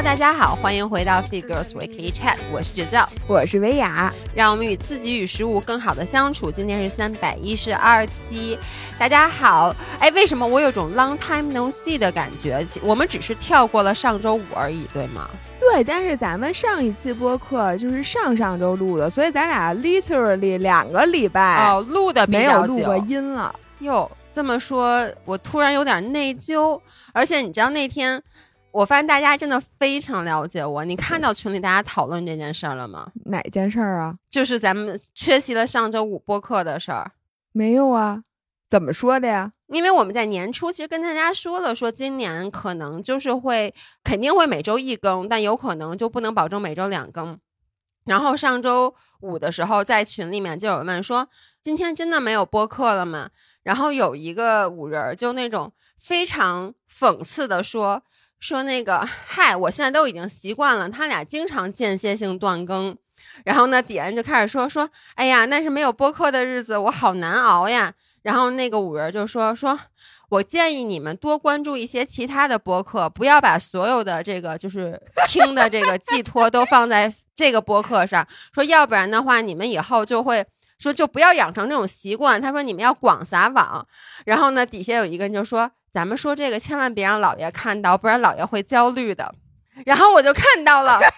Hello，大家好，欢迎回到 Figures Weekly Chat，我是 Giselle，我是薇娅，让我们与自己与食物更好的相处。今天是三百一十二期，大家好。哎，为什么我有种 long time no see 的感觉？我们只是跳过了上周五而已，对吗？对，但是咱们上一期播客就是上上周录的，所以咱俩 literally 两个礼拜哦录的没有录过音了。哟，这么说，我突然有点内疚。而且你知道那天。我发现大家真的非常了解我。你看到群里大家讨论这件事儿了吗？哪件事儿啊？就是咱们缺席了上周五播客的事儿。没有啊？怎么说的呀？因为我们在年初其实跟大家说了，说今年可能就是会肯定会每周一更，但有可能就不能保证每周两更。然后上周五的时候在群里面就有人问说：“今天真的没有播客了吗？”然后有一个五人就那种非常讽刺的说。说那个，嗨，我现在都已经习惯了，他俩经常间歇性断更，然后呢，底下人就开始说说，哎呀，那是没有播客的日子，我好难熬呀。然后那个五人就说说，我建议你们多关注一些其他的播客，不要把所有的这个就是听的这个寄托都放在这个播客上，说要不然的话，你们以后就会说就不要养成这种习惯。他说你们要广撒网。然后呢，底下有一个人就说。咱们说这个千万别让姥爷看到，不然姥爷会焦虑的。然后我就看到了。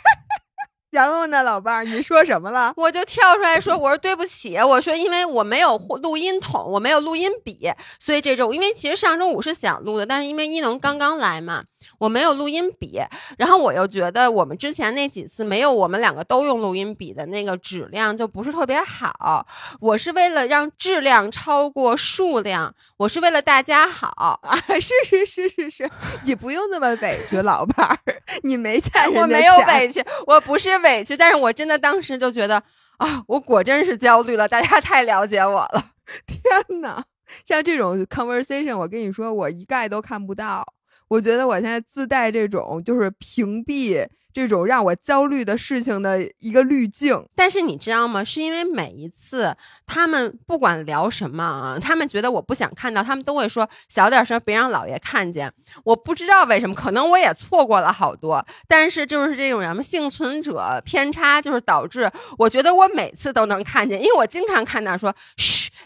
然后呢，老伴儿，你说什么了？我就跳出来说，我说对不起，我说因为我没有录音筒，我没有录音笔，所以这周因为其实上周五是想录的，但是因为一农刚刚来嘛，我没有录音笔。然后我又觉得我们之前那几次没有我们两个都用录音笔的那个质量就不是特别好。我是为了让质量超过数量，我是为了大家好啊！是是是是是，你不用那么委屈，老伴儿，你没欠我没有委屈，我不是。委屈，但是我真的当时就觉得啊，我果真是焦虑了。大家太了解我了，天哪！像这种 conversation，我跟你说，我一概都看不到。我觉得我现在自带这种就是屏蔽。这种让我焦虑的事情的一个滤镜，但是你知道吗？是因为每一次他们不管聊什么啊，他们觉得我不想看到，他们都会说小点声，别让老爷看见。我不知道为什么，可能我也错过了好多，但是就是这种什么幸存者偏差，就是导致我觉得我每次都能看见，因为我经常看到说，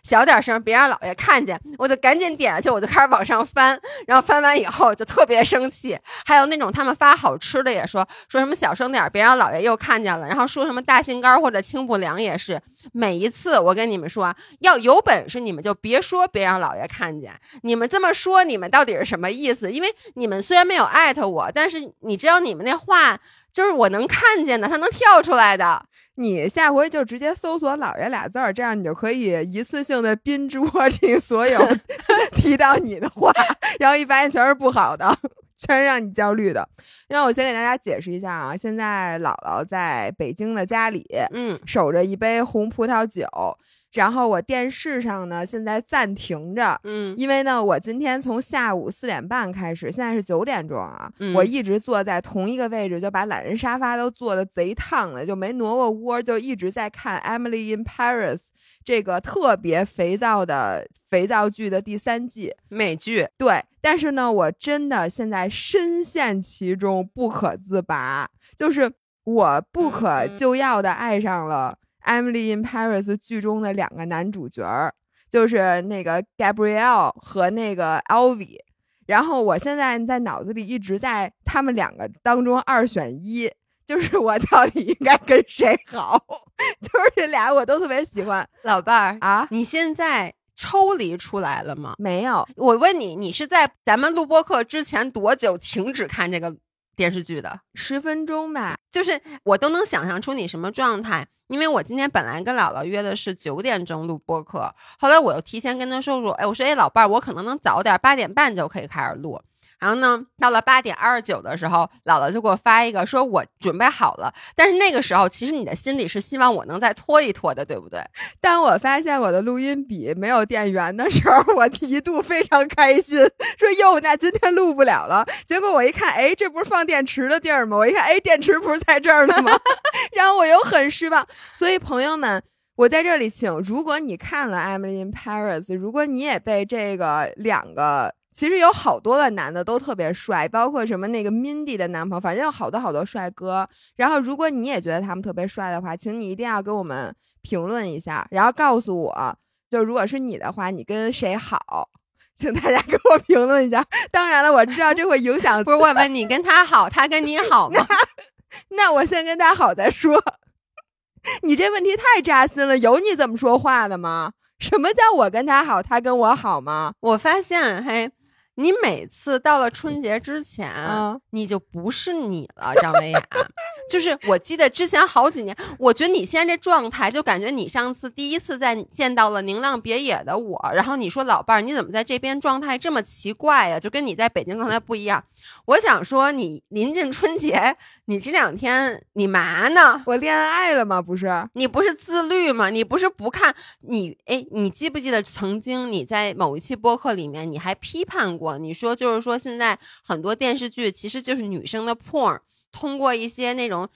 小点声，别让老爷看见，我就赶紧点下去，我就开始往上翻，然后翻完以后就特别生气。还有那种他们发好吃的也说。说什么小声点，别让老爷又看见了。然后说什么大杏干或者清补凉也是，每一次我跟你们说，要有本事你们就别说，别让老爷看见。你们这么说，你们到底是什么意思？因为你们虽然没有艾特我，但是你知道你们那话就是我能看见的，他能跳出来的。你下回就直接搜索“老爷”俩字儿，这样你就可以一次性的 binge watching 所有 提到你的话，然后一发现全是不好的。全是让你焦虑的。让我先给大家解释一下啊，现在姥姥在北京的家里，嗯，守着一杯红葡萄酒。然后我电视上呢，现在暂停着，嗯，因为呢，我今天从下午四点半开始，现在是九点钟啊，我一直坐在同一个位置，就把懒人沙发都坐的贼烫了，就没挪过窝，就一直在看《Emily in Paris》这个特别肥皂的肥皂剧的第三季美剧。对，但是呢，我真的现在深陷其中不可自拔，就是我不可救药的爱上了。Emily in Paris 剧中的两个男主角儿，就是那个 Gabrielle 和那个 Alvy。然后我现在在脑子里一直在他们两个当中二选一，就是我到底应该跟谁好？就是这俩我都特别喜欢。老伴儿啊，你现在抽离出来了吗？没有。我问你，你是在咱们录播课之前多久停止看这个电视剧的？十分钟吧。就是我都能想象出你什么状态。因为我今天本来跟姥姥约的是九点钟录播课，后来我又提前跟她说说，哎，我说，哎，老伴儿，我可能能早点，八点半就可以开始录。然后呢，到了八点二十九的时候，姥姥就给我发一个，说我准备好了。但是那个时候，其实你的心里是希望我能再拖一拖的，对不对？当我发现我的录音笔没有电源的时候，我一度非常开心，说哟，那今天录不了了。结果我一看，哎，这不是放电池的地儿吗？我一看，哎，电池不是在这儿呢吗？然后我又很失望。所以朋友们，我在这里请，如果你看了《Emily in Paris》，如果你也被这个两个。其实有好多个男的都特别帅，包括什么那个 Mindy 的男朋友，反正有好多好多帅哥。然后，如果你也觉得他们特别帅的话，请你一定要给我们评论一下，然后告诉我，就如果是你的话，你跟谁好？请大家给我评论一下。当然了，我知道这会影响。不是我问你跟他好，他跟你 好吗？那我先跟他好再说。你这问题太扎心了，有你这么说话的吗？什么叫我跟他好，他跟我好吗？我发现，嘿。你每次到了春节之前，你就不是你了，张薇雅。就是我记得之前好几年，我觉得你现在这状态，就感觉你上次第一次在见到了宁浪别野的我，然后你说老伴儿，你怎么在这边状态这么奇怪呀？就跟你在北京状态不一样。我想说，你临近春节，你这两天你嘛呢？我恋爱了吗？不是，你不是自律吗？你不是不看你？哎，你记不记得曾经你在某一期播客里面，你还批判过？你说就是说，现在很多电视剧其实就是女生的 porn，通过一些那种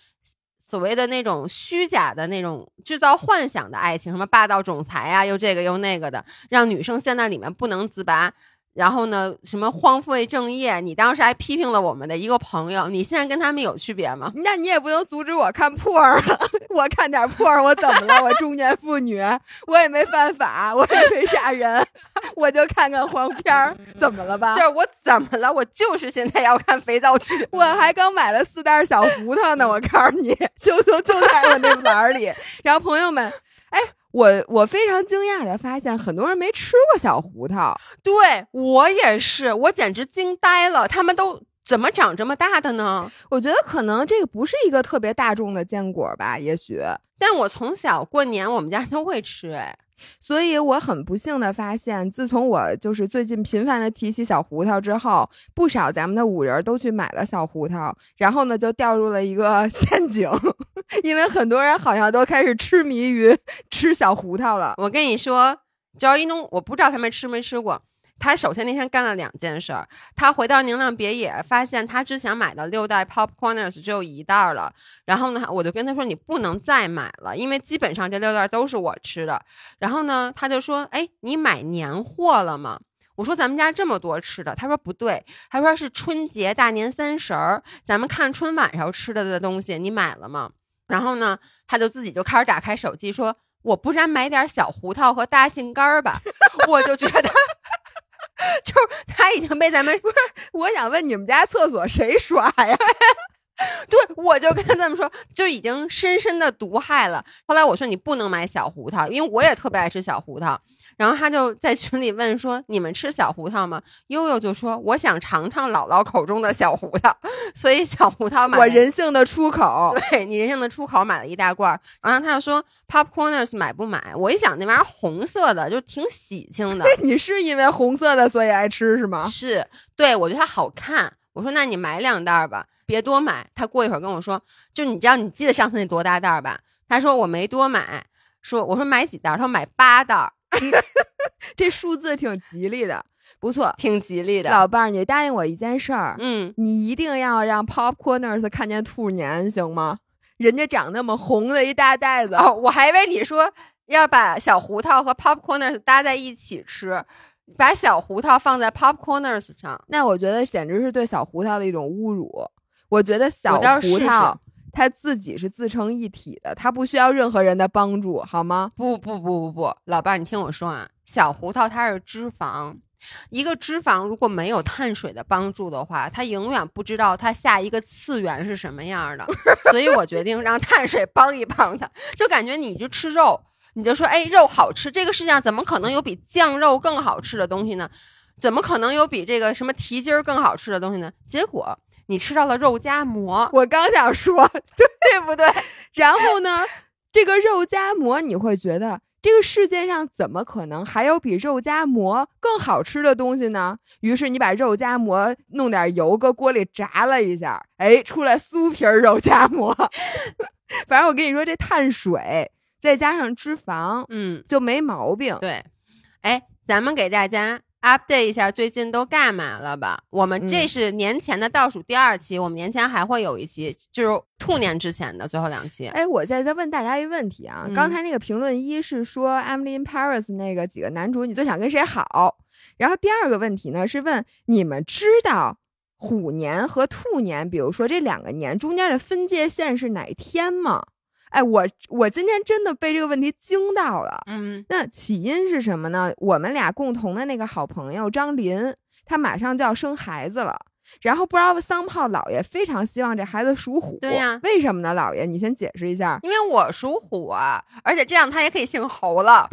所谓的那种虚假的那种制造幻想的爱情，什么霸道总裁啊，又这个又那个的，让女生陷在里面不能自拔。然后呢？什么荒废正业？你当时还批评了我们的一个朋友，你现在跟他们有区别吗？那你也不能阻止我看破儿啊！我看点破儿，我怎么了？我中年妇女，我也没犯法，我也没杀人，我就看看黄片儿，怎么了吧？就是我怎么了？我就是现在要看肥皂剧，我还刚买了四袋小胡桃呢！我告诉你，就就就在我那篮里。然后朋友们，哎。我我非常惊讶的发现，很多人没吃过小胡桃。对我也是，我简直惊呆了。他们都怎么长这么大的呢？我觉得可能这个不是一个特别大众的坚果吧，也许。但我从小过年，我们家都会吃，哎。所以我很不幸的发现，自从我就是最近频繁的提起小胡桃之后，不少咱们的五人都去买了小胡桃，然后呢就掉入了一个 陷阱，因为很多人好像都开始痴迷于 吃小胡桃了。我跟你说，只要一弄，我不知道他们吃没吃过。他首先那天干了两件事儿，他回到宁浪别野，发现他之前买的六袋 popcorners 只有一袋了。然后呢，我就跟他说：“你不能再买了，因为基本上这六袋都是我吃的。”然后呢，他就说：“哎，你买年货了吗？”我说：“咱们家这么多吃的。”他说：“不对，他说是春节大年三十儿，咱们看春晚上吃的的东西，你买了吗？”然后呢，他就自己就开始打开手机说：“我不然买点小胡桃和大杏干儿吧。”我就觉得。就是他已经被咱们 不是，我想问你们家厕所谁刷呀？对，我就跟他这么说，就已经深深的毒害了。后来我说你不能买小胡桃，因为我也特别爱吃小胡桃。然后他就在群里问说：“你们吃小胡桃吗？”悠悠就说：“我想尝尝姥姥口中的小胡桃。”所以小胡桃买我人性的出口，对你人性的出口买了一大罐。然后他就说：“Popcorners 买不买？”我一想那玩意儿红色的，就挺喜庆的。你是因为红色的所以爱吃是吗？是，对我觉得它好看。我说：“那你买两袋吧，别多买。”他过一会儿跟我说：“就你知道你记得上次那多大袋吧？”他说：“我没多买。”说：“我说买几袋？”他说：“买八袋。”这数字挺吉利的，不错，挺吉利的。老伴儿，你答应我一件事儿，嗯，你一定要让 Popcorners 看见兔年，行吗？人家长那么红的一大袋子，哦，我还以为你说要把小胡桃和 Popcorners 搭在一起吃，把小胡桃放在 Popcorners 上，那我觉得简直是对小胡桃的一种侮辱。我觉得小胡桃。他自己是自成一体的，他不需要任何人的帮助，好吗？不不不不不，老伴儿，你听我说啊，小胡桃它是脂肪，一个脂肪如果没有碳水的帮助的话，它永远不知道它下一个次元是什么样的。所以我决定让碳水帮一帮它，就感觉你就吃肉，你就说哎肉好吃，这个世界上怎么可能有比酱肉更好吃的东西呢？怎么可能有比这个什么蹄筋儿更好吃的东西呢？结果。你吃到了肉夹馍，我刚想说，对不对？然后呢，这个肉夹馍，你会觉得这个世界上怎么可能还有比肉夹馍更好吃的东西呢？于是你把肉夹馍弄点油，搁锅里炸了一下，哎，出来酥皮肉夹馍。反正我跟你说，这碳水再加上脂肪，嗯，就没毛病。对，哎，咱们给大家 update 一下最近都干嘛了吧。我们这嗯是年前的倒数第二期，我们年前还会有一期，就是兔年之前的最后两期。哎，我现在在问大家一个问题啊，刚嗯才那个评论一是说《Emily in Paris》那个几个男主，你最想跟谁好？然后第二个问题呢是问你们知道虎年和兔年，比如说这两个年中间的分界线是哪天吗？哎，我我今天真的被这个问题惊到了。嗯那起因是什么呢？我们俩共同的那个好朋友张林，他马上就要生孩子了。然后不知道桑炮老爷非常希望这孩子属虎，对呀为什么呢？老爷，你先解释一下。因为我属虎啊，而且这样他也可以姓侯了。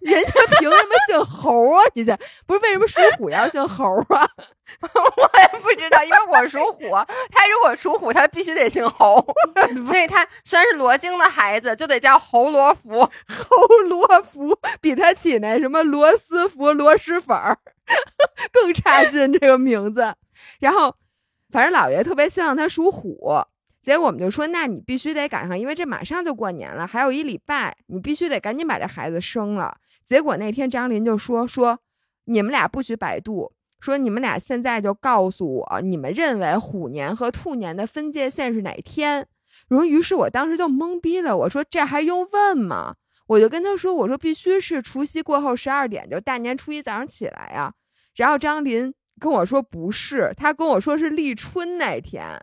人家凭什么姓猴啊？你这不是为什么属虎要姓猴啊？我也不知道，因为我属虎，他如果属虎，他必须得姓侯，所以他虽然是罗京的孩子，就得叫侯罗福。侯罗福比他起那什么罗斯福、螺蛳粉儿 更差劲这个名字。然后，反正老爷特别希望他属虎，结果我们就说，那你必须得赶上，因为这马上就过年了，还有一礼拜，你必须得赶紧把这孩子生了。结果那天张林就说说，你们俩不许百度。说你们俩现在就告诉我，你们认为虎年和兔年的分界线是哪天？然后，于是我当时就懵逼了。我说这还用问吗？我就跟他说，我说必须是除夕过后十二点，就大年初一早上起来呀。然后张林跟我说不是，他跟我说是立春那天，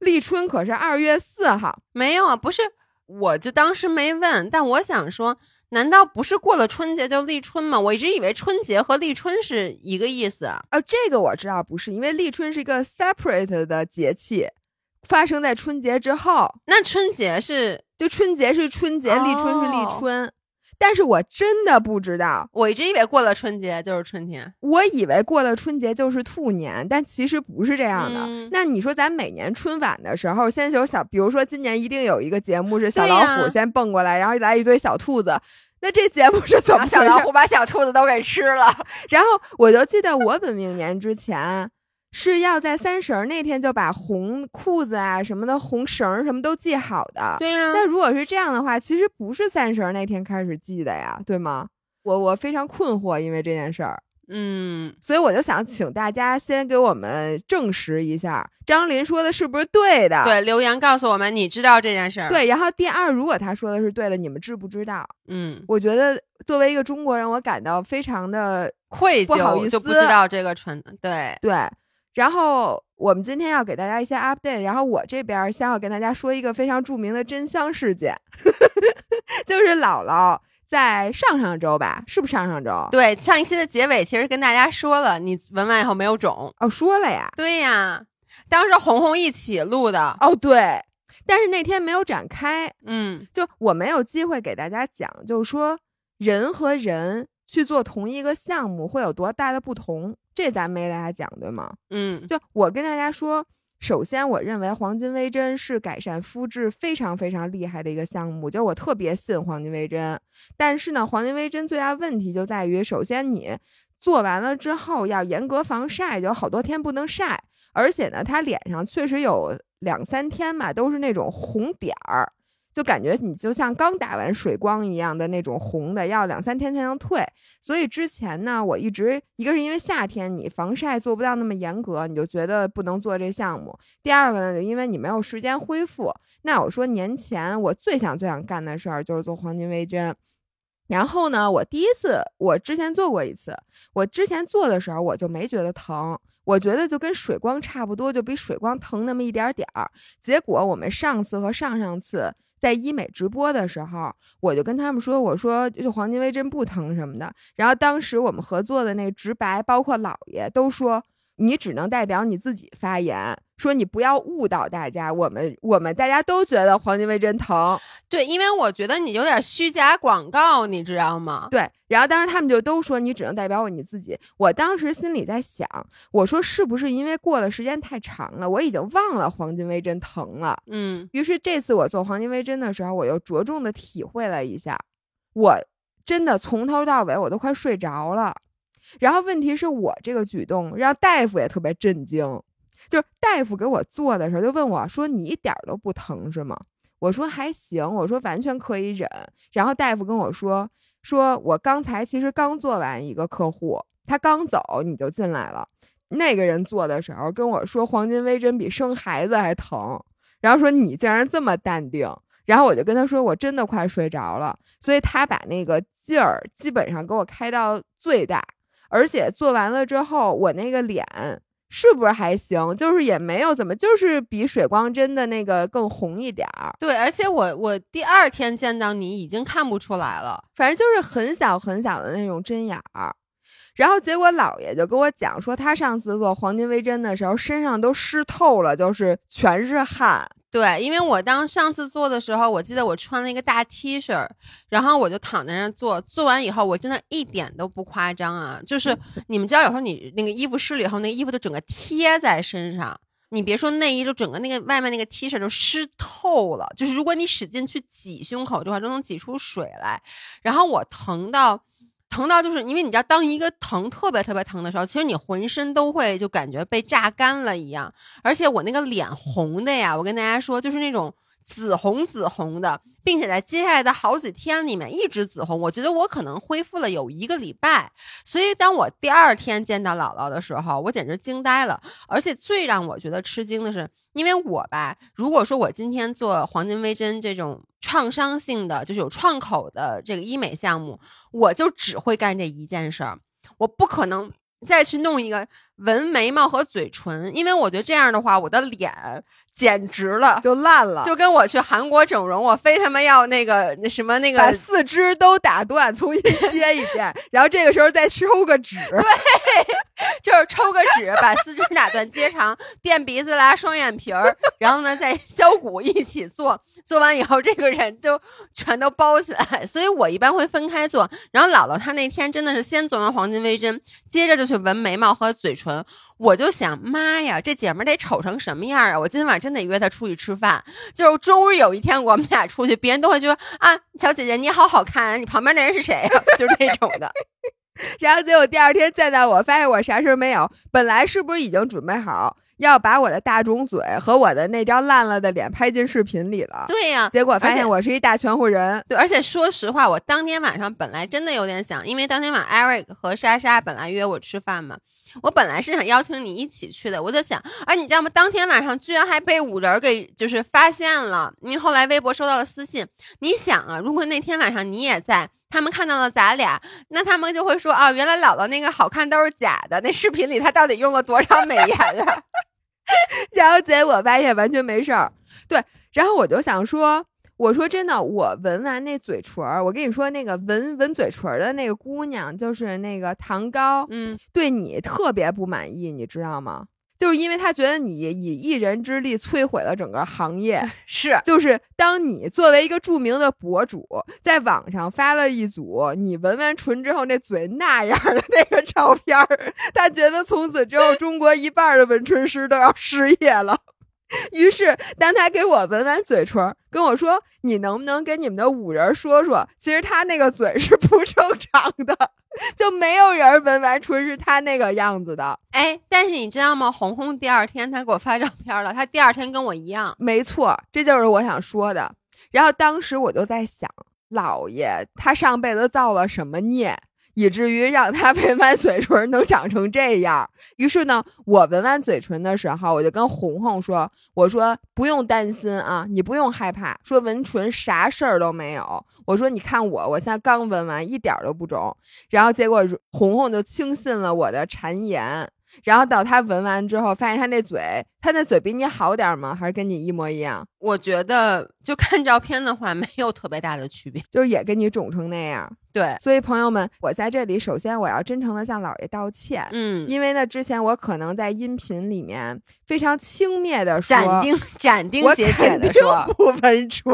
立春可是二月四号。没有啊，不是，我就当时没问，但我想说，难道不是过了春节就立春吗？我一直以为春节和立春是一个意思。呃，这个我知道不是，因为立春是一个 separate 的节气，发生在春节之后。那春节是就春节是春节，立春是立哦春。但是我真的不知道，我一直以为过了春节就是春天。我以为过了春节就是兔年，但其实不是这样的。嗯那你说咱每年春晚的时候，先有小，比如说今年一定有一个节目是小老虎先蹦过来，然后来一堆小兔子，那这节目是怎么小老虎把小兔子都给吃了。然后我就记得我本命年之前是要在三十儿那天就把红裤子啊什么的、红绳儿什么都系好的。对呀、那如果是这样的话，其实不是三十儿那天开始系的呀，对吗？我我非常困惑，因为这件事儿，嗯，所以我就想请大家先给我们证实一下，张林说的是不是对的？对，留言告诉我们你知道这件事儿。，对。然后第二，如果他说的是对的，你们知不知道？嗯，我觉得作为一个中国人，我感到非常的愧疚不好意思就不知道这个纯。对，对，然后我们今天要给大家一些 update，然后我这边儿先要跟大家说一个非常著名的真香事件，就是姥姥在上上周吧，是不是上上周？对，上一期的结尾其实跟大家说了，你闻完以后没有肿。哦，说了呀。对呀，当时红红一起录的。哦，对，但是那天没有展开，嗯，就我没有机会给大家讲，就是说人和人去做同一个项目会有多大的不同，这咱没给大家讲，对吗？嗯，就我跟大家说，首先我认为黄金微针是改善肤质非常非常厉害的一个项目，就是我特别信黄金微针。但是呢，黄金微针最大问题就在于，首先你做完了之后要严格防晒，就好多天不能晒，而且呢，它脸上确实有两三天吧，都是那种红点儿。就感觉你就像刚打完水光一样的那种红的，要两三天才能退。所以之前呢，我一直一个是因为夏天你防晒做不到那么严格，你就觉得不能做这项目。第二个呢，就因为你没有时间恢复。那我说年前我最想最想干的事儿就是做黄金微针。然后呢，我第一次我之前做过一次，我之前做的时候我就没觉得疼，我觉得就跟水光差不多，就比水光疼那么一点点儿。结果我们上次和上上次在医美直播的时候，我就跟他们说，我说就黄金微针不疼什么的。然后当时我们合作的那个直白，包括姥爷都说，你只能代表你自己发言，说你不要误导大家。我们我们大家都觉得黄金微针疼，对，因为我觉得你有点虚假广告，你知道吗？对。然后当时他们就都说你只能代表我你自己。我当时心里在想，我说是不是因为过了时间太长了，我已经忘了黄金微针疼了。嗯，于是这次我做黄金微针的时候，我又着重的体会了一下，我真的从头到尾我都快睡着了。然后问题是我这个举动让大夫也特别震惊，就是大夫给我做的时候就问我说：“你一点都不疼是吗？”我说还行，我说完全可以忍。然后大夫跟我说：“说我刚才其实刚做完一个客户，他刚走你就进来了。那个人做的时候跟我说，黄金微针比生孩子还疼，然后说你竟然这么淡定，然后我就跟他说我真的快睡着了，所以他把那个劲儿基本上给我开到最大，而且做完了之后，我那个脸是不是还行？就是也没有怎么，就是比水光针的那个更红一点儿。对，而且我我第二天见到你已经看不出来了，反正就是很小很小的那种针眼儿。然后结果姥爷就跟我讲说，他上次做黄金微针的时候，身上都湿透了，就是全是汗。对，因为我当上次做的时候，我记得我穿了一个大 T 恤，然后我就躺在那儿做，做完以后我真的一点都不夸张啊，就是你们知道，有时候你那个衣服湿了以后，那个衣服就整个贴在身上，你别说内衣，就整个那个外面那个 T 恤都湿透了，就是如果你使劲去挤胸口的话，都能挤出水来。然后我疼到。疼到就是因为你知道，当一个疼特别特别疼的时候，其实你浑身都会就感觉被榨干了一样，而且我那个脸红的呀，我跟大家说，就是那种紫红紫红的，并且在接下来的好几天里面一直紫红。我觉得我可能恢复了有一个礼拜，所以当我第二天见到姥姥的时候，我简直惊呆了。而且最让我觉得吃惊的是。因为我吧，如果说我今天做黄金微针这种创伤性的，就是有创口的这个医美项目，我就只会干这一件事儿，我不可能再去弄一个纹眉毛和嘴唇，因为我觉得这样的话，我的脸简直了，就烂了，就跟我去韩国整容，我非他妈要那个那什么那个把四肢都打断，重新接一遍，然后这个时候再抽个脂，对。就是抽个纸，把四肢打断接长，垫鼻子拉双眼皮儿，然后呢再削骨一起做，做完以后这个人就全都包起来。所以我一般会分开做。然后姥姥她那天真的是先做完黄金微针，接着就去纹眉毛和嘴唇。我就想，妈呀，这姐们得丑成什么样啊！我今天晚上真得约她出去吃饭。就是终于有一天我们俩出去，别人都会觉得啊，小姐姐你好好看，你旁边那人是谁啊？就是这种的。然后结果第二天见到我，发现我啥事儿没有。本来是不是已经准备好要把我的大肿嘴和我的那张烂了的脸拍进视频里了？对呀。结果发现我是一大全乎人。对，而且说实话，我当天晚上本来真的有点想，因为当天晚上 Eric 和莎莎本来约我吃饭嘛，我本来是想邀请你一起去的。我就想，哎，你知道吗？当天晚上居然还被五人给就是发现了，因为后来微博收到了私信。你想啊，如果那天晚上你也在。他们看到了咱俩，那他们就会说啊，原来姥姥那个好看都是假的。那视频里她到底用了多少美颜啊？然后结果发现完全没事儿。对，然后我就想说，我说真的，我纹完那嘴唇儿，我跟你说，那个纹纹嘴唇的那个姑娘，就是那个糖糕，嗯，对你特别不满意，你知道吗？就是因为他觉得你以一人之力摧毁了整个行业，是，就是当你作为一个著名的博主，在网上发了一组你纹完唇之后那嘴那样的那个照片儿，他觉得从此之后 中国一半的纹唇师都要失业了。于是，当他给我纹完嘴唇，跟我说：“你能不能跟你们的五人说说，其实他那个嘴是不正常的，就没有人闻完春是他那个样子的。”哎，但是你知道吗？红红第二天他给我发照片了，他第二天跟我一样。没错，这就是我想说的。然后当时我就在想，老爷他上辈子造了什么孽？以至于让他纹完嘴唇能长成这样。于是呢，我纹完嘴唇的时候，我就跟红红说：“我说不用担心啊，你不用害怕，说纹唇啥事儿都没有。我说你看我，我现在刚纹完，一点都不肿。然后结果红红就轻信了我的谗言。”然后到他闻完之后，发现他那嘴，他那嘴比你好点吗？还是跟你一模一样？我觉得就看照片的话，没有特别大的区别，就是也跟你肿成那样。对，所以朋友们，我在这里首先我要真诚的向姥爷道歉。嗯，因为呢，之前我可能在音频里面非常轻蔑的说，斩钉斩钉截铁的说不纹唇，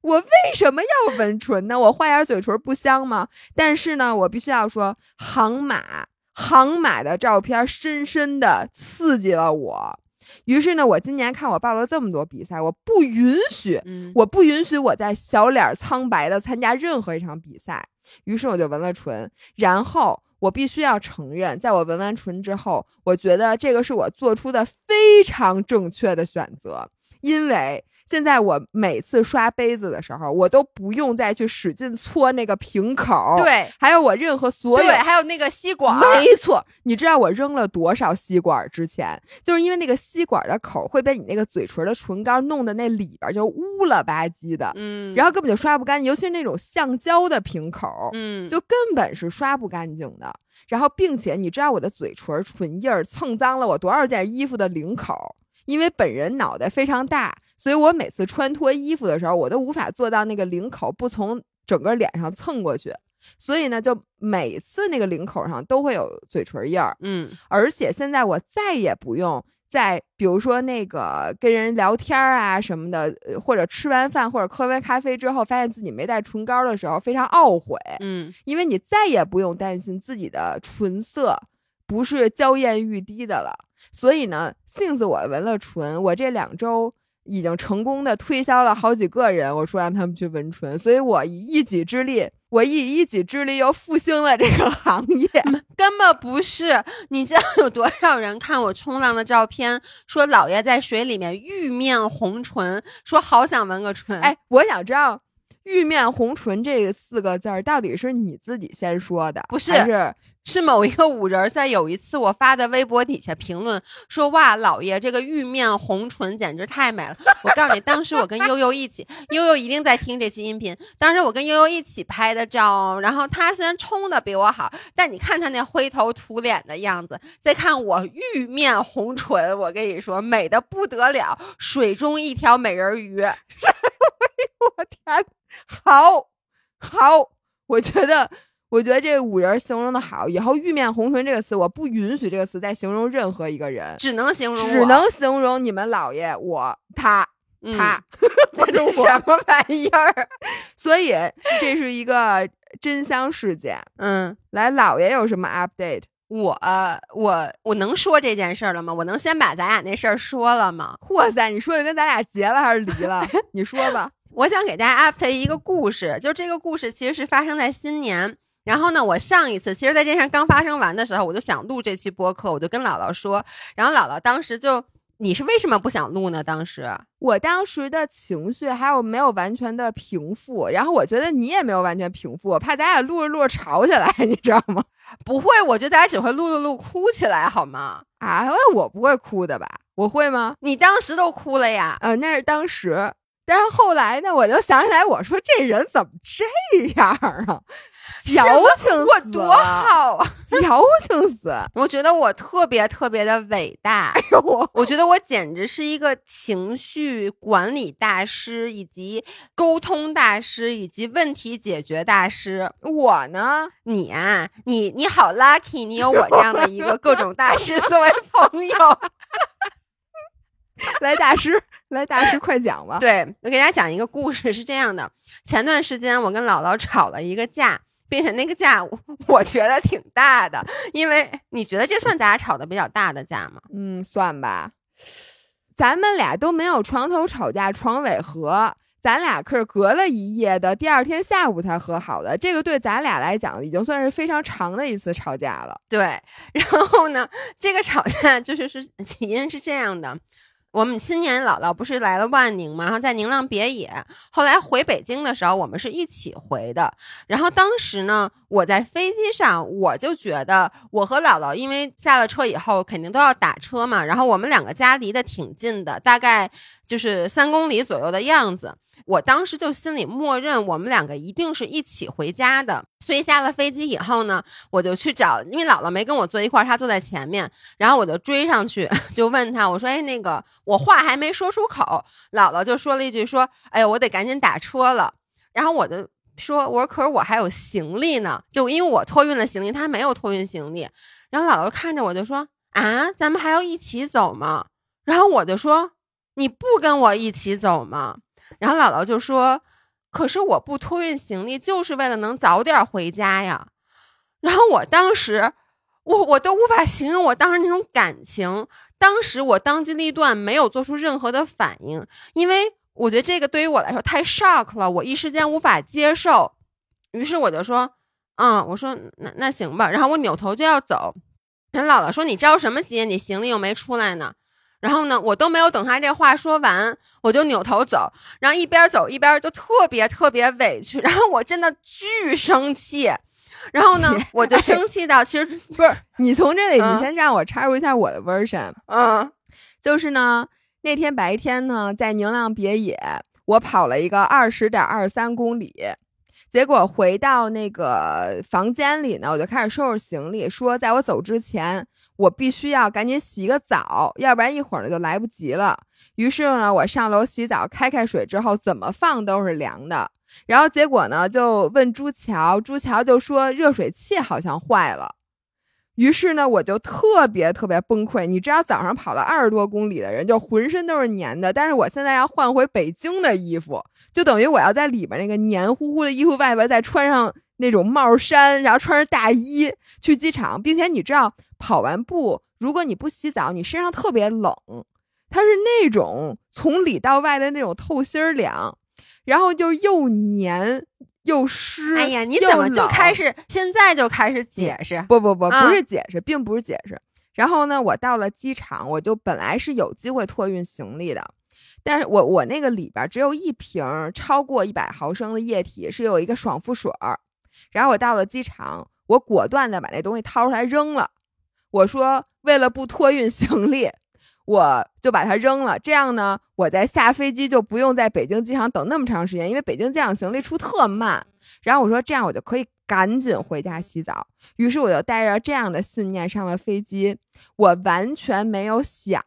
我为什么要纹唇呢？我画点嘴唇不香吗？但是呢，我必须要说，航马。航马的照片深深的刺激了我，于是呢，我今年看我报了这么多比赛，我不允许，我不允许我在小脸苍白的参加任何一场比赛。于是我就纹了唇，然后我必须要承认，在我纹完唇之后，我觉得这个是我做出的非常正确的选择，因为现在我每次刷杯子的时候，我都不用再去使劲搓那个瓶口。，对还有我任何所有对，还有那个吸管，没错，你知道我扔了多少吸管之前，就是因为那个吸管的口会被你那个嘴唇的唇膏弄的那里边就乌了吧唧的，嗯，然后根本就刷不干净，尤其是那种橡胶的瓶口，嗯，就根本是刷不干净的。然后，并且你知道我的嘴唇唇印儿蹭脏了我多少件衣服的领口，因为本人脑袋非常大，所以我每次穿脱衣服的时候，我都无法做到那个领口不从整个脸上蹭过去，所以呢，就每次那个领口上都会有嘴唇印儿。嗯而且现在我再也不用在比如说那个跟人聊天儿啊什么的，呃或者吃完饭或者喝完咖啡之后，发现自己没带唇膏的时候，非常懊悔，嗯因为你再也不用担心自己的唇色不是娇艳欲滴的了。所以呢，幸子我纹了唇，我这两周。已经成功的推销了好几个人，我说让他们去纹唇，所以我以一己之力，我以一己之力又复兴了这个行业。根本不是。你知道有多少人看我冲浪的照片，说姥爷在水里面玉面红唇，说好想纹个唇。哎，我想知道“玉面红唇”这四个字儿到底是你自己先说的，不是还是是某一个五人在有一次我发的微博底下评论说：“哇，老爷这个玉面红唇简直太美了！”我告诉你，当时我跟悠悠一起，悠悠一定在听这期音频。当时我跟悠悠一起拍的照，然后他虽然冲的比我好，但你看他那灰头土脸的样子，再看我玉面红唇，我跟你说美的不得了，水中一条美人鱼。我天，好，好，我觉得。我觉得这五人形容的好，以后“玉面红唇”这个词，我不允许这个词再形容任何一个人，只能形容，只能形容你们姥爷我他嗯他，这 什么玩意儿？所以这是一个真香事件。嗯。来，姥爷有什么 update？我我我能说这件事儿了吗？我能先把咱俩那事儿说了吗？哇塞，你说的跟咱俩结了还是离了？你说吧。我想给大家 update 一个故事，就这个故事其实是发生在新年。然后呢，我上一次其实在这事儿刚发生完的时候，我就想录这期播客，我就跟姥姥说，然后姥姥当时就，你是为什么不想录呢？当时我当时的情绪还有没有完全的平复，然后我觉得你也没有完全平复，我怕咱俩录着录着吵起来，你知道吗？不会，我觉得咱俩只会录着录哭起来，好吗？啊，因为我不会哭的吧？我会吗？你当时都哭了呀？呃，那是当时，但是后来呢，我就想起来，我说这人怎么这样啊？矫情我多，好啊！矫情死！我觉得我特别特别的伟大。哎呦我我觉得我简直是一个情绪管理大师，以及沟通大师，以及问题解决大师。我呢？你啊，你你好 lucky，你有我这样的一个各种大师作为朋友。来大师，来大师，快讲吧。对我给大家讲一个故事，是这样的：前段时间我跟姥姥吵了一个架，并且那个架我我觉得挺大的，因为你觉得这算咱俩吵的比较大的架吗？嗯，算吧。咱们俩都没有床头吵架床尾和，咱俩可是隔了一夜的，第二天下午才和好的。这个对咱俩来讲，已经算是非常长的一次吵架了。对，然后呢，这个吵架就是是起因是这样的。我们新年姥姥不是来了万宁嘛，然后在宁浪别野。后来回北京的时候，我们是一起回的。然后当时呢，我在飞机上，我就觉得我和姥姥因为下了车以后肯定都要打车嘛，然后我们两个家离得挺近的，大概就是三公里左右的样子。我当时就心里默认我们两个一定是一起回家的。所以下了飞机以后呢，我就去找，因为姥姥没跟我坐一块儿，她坐在前面，然后我就追上去，就问她，我说：“哎，那个我话还没说出口，姥姥就说了一句说：‘哎呀，我得赶紧打车了。’然后我就说：‘我说可是我还有行李呢，就因为我托运了行李，她没有托运行李。’然后姥姥看着我就说：‘啊，咱们还要一起走吗？’然后我就说：‘你不跟我一起走吗？’然后姥姥就说。”可是我不托运行李，就是为了能早点回家呀。然后我当时，我我都无法形容我当时那种感情。当时我当机立断，没有做出任何的反应，因为我觉得这个对于我来说太 shock 了，我一时间无法接受。于是我就说，嗯，我说那那行吧。然后我扭头就要走，人姥姥说：“你着什么急？你行李又没出来呢。”然后呢，我都没有等他这话说完，我就扭头走，然后一边走一边就特别特别委屈，然后我真的巨生气，然后呢，我就生气到其实 不是你从这里，嗯你先让我插入一下我的 version，嗯。就是呢，那天白天呢，在宁浪别野，我跑了一个二十点二三公里，结果回到那个房间里呢，我就开始收拾行李，说在我走之前，我必须要赶紧洗个澡，要不然一会儿呢就来不及了。于是呢，我上楼洗澡，开开水之后，怎么放都是凉的。然后结果呢，就问朱桥，朱桥就说热水器好像坏了。于是呢，我就特别特别崩溃。你知道，早上跑了二十多公里的人，就浑身都是黏的。但是我现在要换回北京的衣服，就等于我要在里边那个黏糊糊的衣服外边再穿上那种帽衫，然后穿着大衣去机场。并且你知道，跑完步，如果你不洗澡，你身上特别冷，它是那种从里到外的那种透心儿凉，然后就又黏又湿。哎呀，你怎么就开始现在就开始解释？不不不，啊不是解释，并不是解释。然后呢，我到了机场，我就本来是有机会托运行李的，但是我我那个里边只有一瓶超过一百毫升的液体，是有一个爽肤水儿。然后我到了机场，我果断的把那东西掏出来扔了。我说，为了不托运行李，我就把它扔了。这样呢，我在下飞机就不用在北京机场等那么长时间，因为北京机场行李出特慢。然后我说，这样我就可以赶紧回家洗澡。于是我就带着这样的信念上了飞机。我完全没有想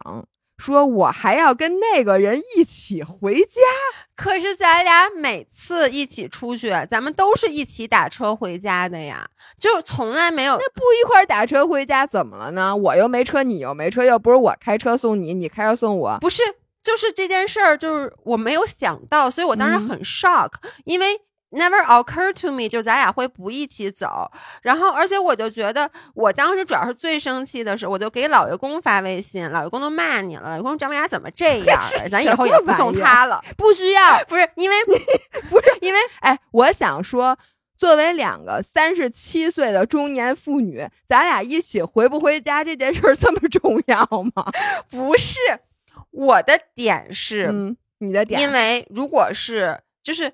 说我还要跟那个人一起回家。可是咱俩每次一起出去，咱们都是一起打车回家的呀，就是从来没有那不一块儿打车回家怎么了呢？我又没车，你又没车，又不是我开车送你，你开车送我。不是，就是这件事儿，就是我没有想到，所以我当时嗯很 shock，、因为 never occurred to me，就咱俩会不一起走。然后，而且我就觉得，我当时主要是最生气的是，我就给老爷公发微信，老爷公都骂你了，老爷公张文雅怎么这 样啊？咱以后也不送他了。不需要，不是因为 不是因为哎，我想说，作为两个三十七岁的中年妇女，咱俩一起回不回家这件事儿这么重要吗？不是我的点是，嗯，你的点，因为如果是就是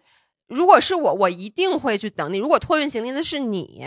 如果是我，我一定会去等你。如果托运行李的是你，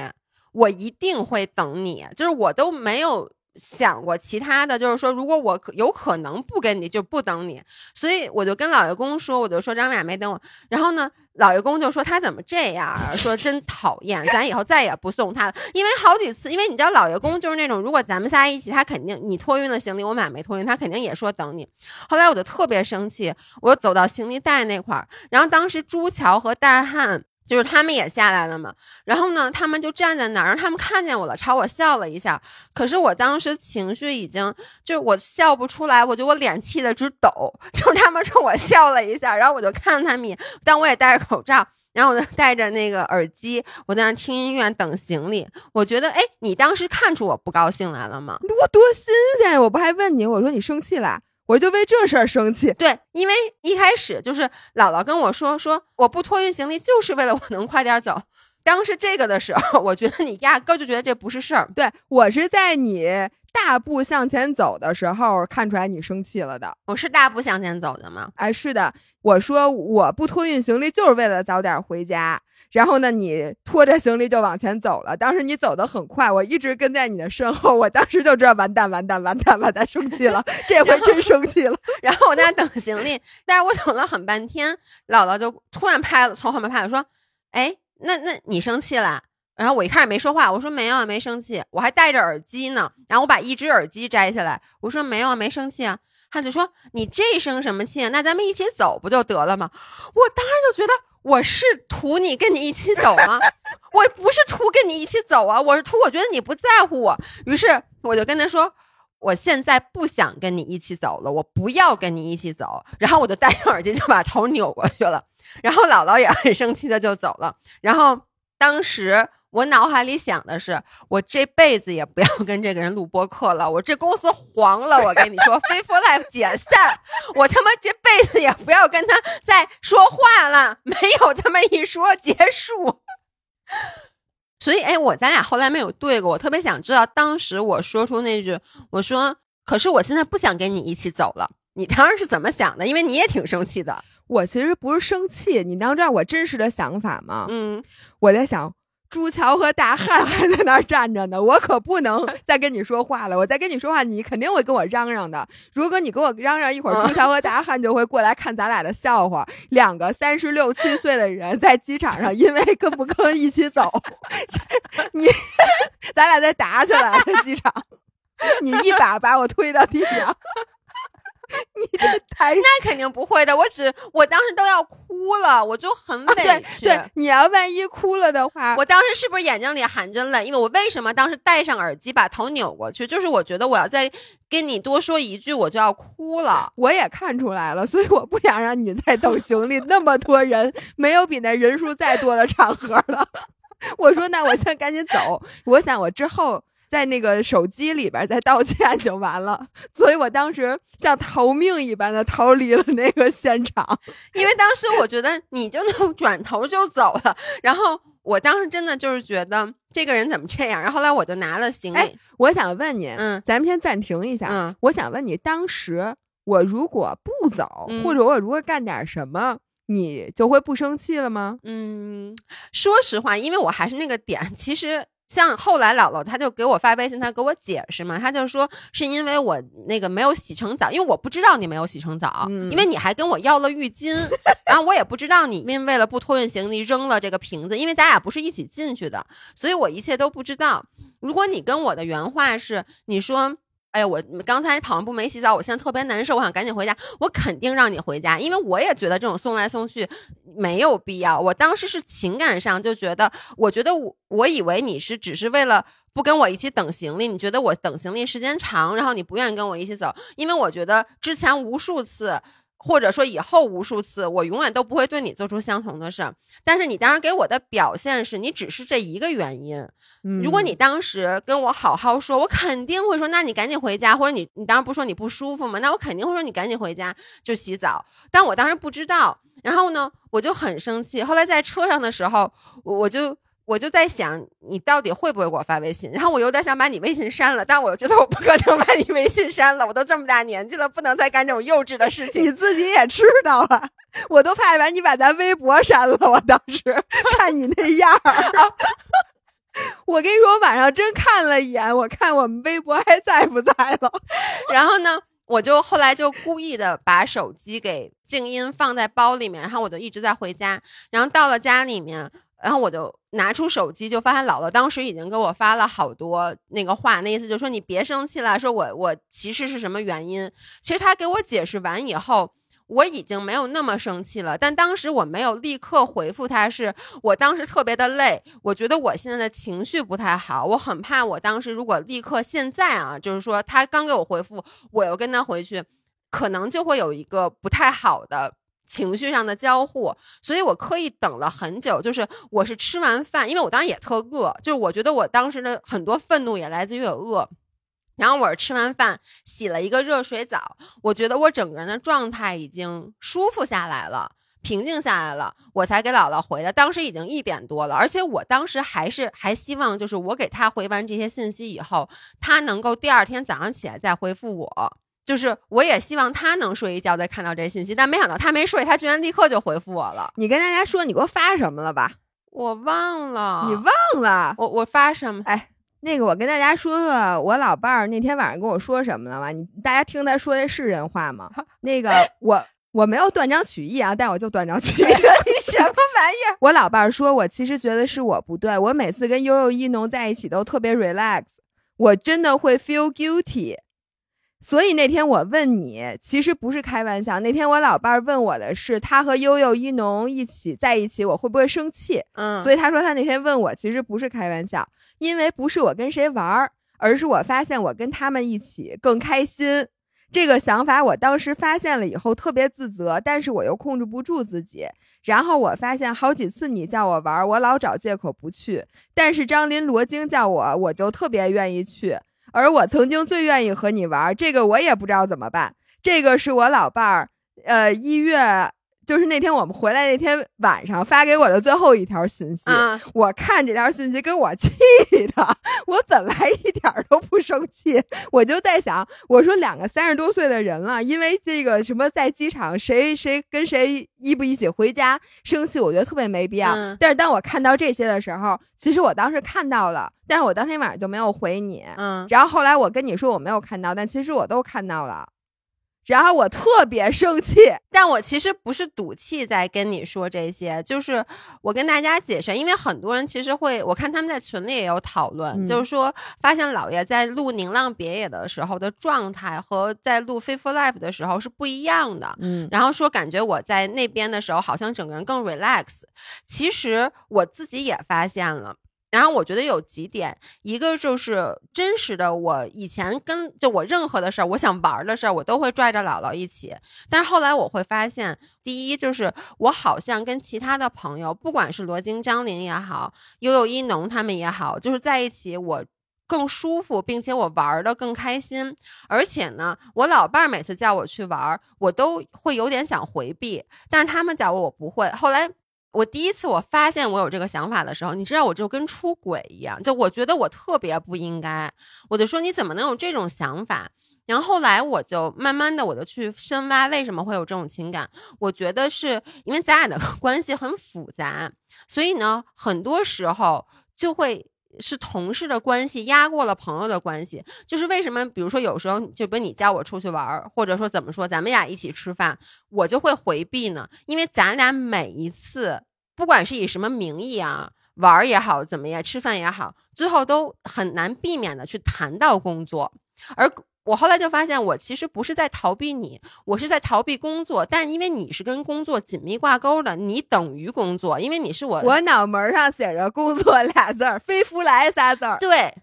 我一定会等你。就是我都没有想过其他的，就是说，如果我有可能不跟你，就不等你。所以我就跟老爷公说，我就说张雅没等我。然后呢，老爷公就说他怎么这样？说真讨厌，咱以后再也不送他了。因为好几次，因为你知道老爷公就是那种，如果咱们仨一起，他肯定你托运了行李，我买没托运，他肯定也说等你。后来我就特别生气，我走到行李袋那块儿，然后当时朱桥和大汉。就是他们也下来了嘛，然后呢，他们就站在那儿，然后他们看见我了，朝我笑了一下。可是我当时情绪已经，就是我笑不出来，我觉得我脸气得直抖。就他们冲我笑了一下，然后我就看他们一眼，但我也戴着口罩，然后我就戴着那个耳机，我在那听音乐等行李。我觉得，哎，你当时看出我不高兴来了吗？我多新鲜！我不还问你，我说你生气了？我就为这事儿生气。对，因为一开始就是姥姥跟我说，说我不托运行李就是为了我能快点走。当时这个的时候，我觉得你压根儿就觉得这不是事儿。对我是在你大步向前走的时候看出来你生气了的。我是大步向前走的吗？哎，是的，我说我不托运行李就是为了早点回家。然后呢，你拖着行李就往前走了。当时你走得很快，我一直跟在你的身后。我当时就知道完蛋，完蛋，完蛋，完蛋，生气了，这回真生气了。然后我在那等行李，但是我等了很半天，姥姥就突然拍了，从后面拍我说：“哎，那那你生气了？”然后我一开始没说话，我说没有，没生气，我还戴着耳机呢。然后我把一只耳机摘下来，我说没有，没生气啊。他就说：“你这生什么气啊？那咱们一起走不就得了吗？”我当时就觉得我是图你跟你一起走吗？我不是图跟你一起走啊，我是图我觉得你不在乎我。于是我就跟他说。我现在不想跟你一起走了，我不要跟你一起走。然后我就戴上耳机，就把头扭过去了。然后姥姥也很生气的就走了。然后当时我脑海里想的是，我这辈子也不要跟这个人录播客了，我这公司黄了。我跟你说飞 for Life 解散，我他妈这辈子也不要跟他再说话了，没有这么一说，结束。所以，哎，我咱俩后来没有对过，我特别想知道当时我说出那句，我说可是我现在不想跟你一起走了。你当时是怎么想的？因为你也挺生气的。我其实不是生气，你能知道我真实的想法吗？嗯，我在想。朱桥和大汉还在那儿站着呢，我可不能 再跟你说话了。我再跟你说话，你肯定会跟我嚷嚷的。如果你跟我嚷嚷一会儿，朱桥和大汉就会过来看咱俩的笑话。两个三十六七岁的人在机场上，因为跟不跟一起走，你咱俩再打起来了机场，你一把把我推到地上。你这太那肯定不会的，我只我当时都要哭了，我就很委屈。对，你要万一哭了的话，我当时是不是眼睛里含着泪？因为我为什么当时戴上耳机把头扭过去？就是我觉得我要再跟你多说一句，我就要哭了。我也看出来了，所以我不想让你再等行李，那么多人，没有比那人数再多的场合了。我说那我先赶紧走，我想我之后。在那个手机里边再道歉就完了，所以我当时像逃命一般的逃离了那个现场，因为当时我觉得你就能 转头就走了，然后我当时真的就是觉得这个人怎么这样，然后后来我就拿了行李。我想问你，嗯，咱们先暂停一下，嗯，我想问你，当时我如果不走，或者我如果干点什么，你就会不生气了吗？嗯，说实话，因为我还是那个点，其实。像后来姥姥，她就给我发微信，她给我解释嘛，她就说是因为我那个没有洗成澡，因为我不知道你没有洗成澡，因为你还跟我要了浴巾，然后我也不知道你因为了不托运行李扔了这个瓶子，因为咱俩不是一起进去的，所以我一切都不知道。如果你跟我的原话是你说。哎呀，我刚才跑完步没洗澡，我现在特别难受，我想赶紧回家。我肯定让你回家，因为我也觉得这种送来送去没有必要。我当时是情感上就觉得，我觉得我我以为你是只是为了不跟我一起等行李，你觉得我等行李时间长，然后你不愿意跟我一起走，因为我觉得之前无数次。或者说以后无数次，我永远都不会对你做出相同的事儿。但是你当时给我的表现是你只是这一个原因。嗯如果你当时跟我好好说，我肯定会说，那你赶紧回家。或者你你当时不说你不舒服吗？那我肯定会说你赶紧回家就洗澡。但我当时不知道，然后呢，我就很生气。后来在车上的时候，我就。我就在想，你到底会不会给我发微信？然后我有点想把你微信删了，但我觉得我不可能把你微信删了。我都这么大年纪了，不能再干这种幼稚的事情。你自己也知道啊，我都怕把你把咱微博删了。我当时 看你那样儿，我跟你说，我晚上真看了一眼，我看我们微博还在不在了。然后呢，我就后来就故意的把手机给静音放在包里面，然后我就一直在回家。然后到了家里面。然后我就拿出手机，就发现姥姥当时已经给我发了好多那个话，那意思就是说你别生气了，说我我其实是什么原因。其实他给我解释完以后，我已经没有那么生气了。但当时我没有立刻回复他，是我当时特别的累，我觉得我现在的情绪不太好，我很怕我当时如果立刻现在啊，就是说他刚给我回复，我又跟他回去，可能就会有一个不太好的。情绪上的交互，所以我刻意等了很久。就是我是吃完饭，因为我当时也特饿，就是我觉得我当时的很多愤怒也来自于饿。然后我是吃完饭洗了一个热水澡，我觉得我整个人的状态已经舒服下来了，平静下来了，我才给姥姥回的。当时已经一点多了，而且我当时还是还希望，就是我给他回完这些信息以后，他能够第二天早上起来再回复我。就是我也希望他能睡一觉再看到这信息，但没想到他没睡，他居然立刻就回复我了。你跟大家说你给我发什么了吧？我忘了，你忘了？我我发什么？哎，那个我跟大家说说我老伴儿那天晚上跟我说什么了吧？你大家听他说的是人话吗？那个 我我没有断章取义啊，但我就断章取义。你什么 玩意儿？我老伴儿说我其实觉得是我不对，我每次跟悠悠一农在一起都特别 relax，我真的会 feel guilty。所以那天我问你，其实不是开玩笑。那天我老伴儿问我的是，他和悠悠一农一起在一起，我会不会生气？嗯，所以他说他那天问我，其实不是开玩笑，因为不是我跟谁玩儿，而是我发现我跟他们一起更开心。这个想法我当时发现了以后特别自责，但是我又控制不住自己。然后我发现好几次你叫我玩儿，我老找借口不去，但是张林罗京叫我，我就特别愿意去。而我曾经最愿意和你玩，这个我也不知道怎么办。这个是我老伴儿，呃，一月就是那天我们回来那天晚上发给我的最后一条信息。啊，我看这条信息给我气的，我本来一点都不生气，我就在想，我说两个三十多岁的人了，因为这个什么在机场谁谁跟谁一不一起回家生气，我觉得特别没必要。嗯但是当我看到这些的时候，其实我当时看到了，但是我当天晚上就没有回你。嗯，然后后来我跟你说我没有看到，但其实我都看到了，然后我特别生气。但我其实不是赌气在跟你说这些，就是我跟大家解释，因为很多人其实会，我看他们在群里也有讨论，嗯就是说发现姥爷在录《宁浪别野》的时候的状态和在录《Faithful Life》的时候是不一样的。嗯然后说感觉我在那边的时候好像整个人更 relax，其实我自己也发现了。然后我觉得有几点，一个就是真实的，我以前跟就我任何的事儿，我想玩的事儿，我都会拽着姥姥一起。但是后来我会发现，第一就是我好像跟其他的朋友，不管是罗京、张琳也好，悠悠一农他们也好，就是在一起我。更舒服，并且我玩的更开心，而且呢，我老伴儿每次叫我去玩儿，我都会有点想回避，但是他们叫我，我不会。后来我第一次我发现我有这个想法的时候，你知道我就跟出轨一样，就我觉得我特别不应该，我就说你怎么能有这种想法？然后后来我就慢慢的我就去深挖为什么会有这种情感，我觉得是因为咱俩的 关系很复杂，所以呢，很多时候就会。是同事的关系压过了朋友的关系，就是为什么？比如说有时候就比如你叫我出去玩，或者说怎么说，咱们俩一起吃饭，我就会回避呢，因为咱俩每一次不管是以什么名义啊，玩也好，怎么样，吃饭也好，最后都很难避免的去谈到工作。而我后来就发现，我其实不是在逃避你，我是在逃避工作。但因为你是跟工作紧密挂钩的，你等于工作，因为你是我，我脑门上写着“工作”俩字儿，飞福来仨字儿。对。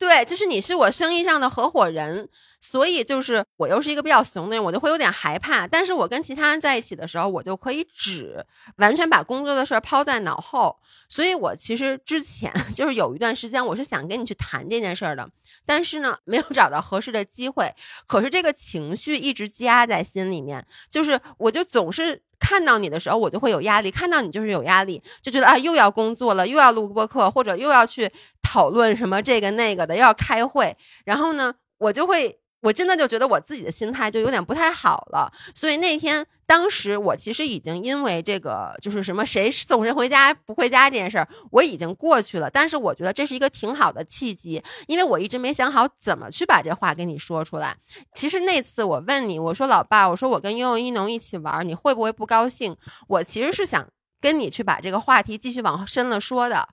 对，就是你是我生意上的合伙人，所以就是我又是一个比较怂的人，我就会有点害怕。但是我跟其他人在一起的时候，我就可以只完全把工作的事儿抛在脑后。所以我其实之前 就是有一段时间，我是想跟你去谈这件事儿的，但是呢，没有找到合适的机会。可是这个情绪一直积压在心里面，就是我就总是。看到你的时候，我就会有压力；看到你就是有压力，就觉得啊，又要工作了，又要录播课，或者又要去讨论什么这个那个的，又要开会。然后呢，我就会，我真的就觉得我自己的心态就有点不太好了。所以那天，当时我其实已经因为这个，就是什么谁送谁回家不回家这件事儿，我已经过去了。但是我觉得这是一个挺好的契机，因为我一直没想好怎么去把这话跟你说出来。其实那次我问你，我说老爸，我说我跟悠悠一农一起玩，你会不会不高兴？我其实是想跟你去把这个话题继续往深了说的。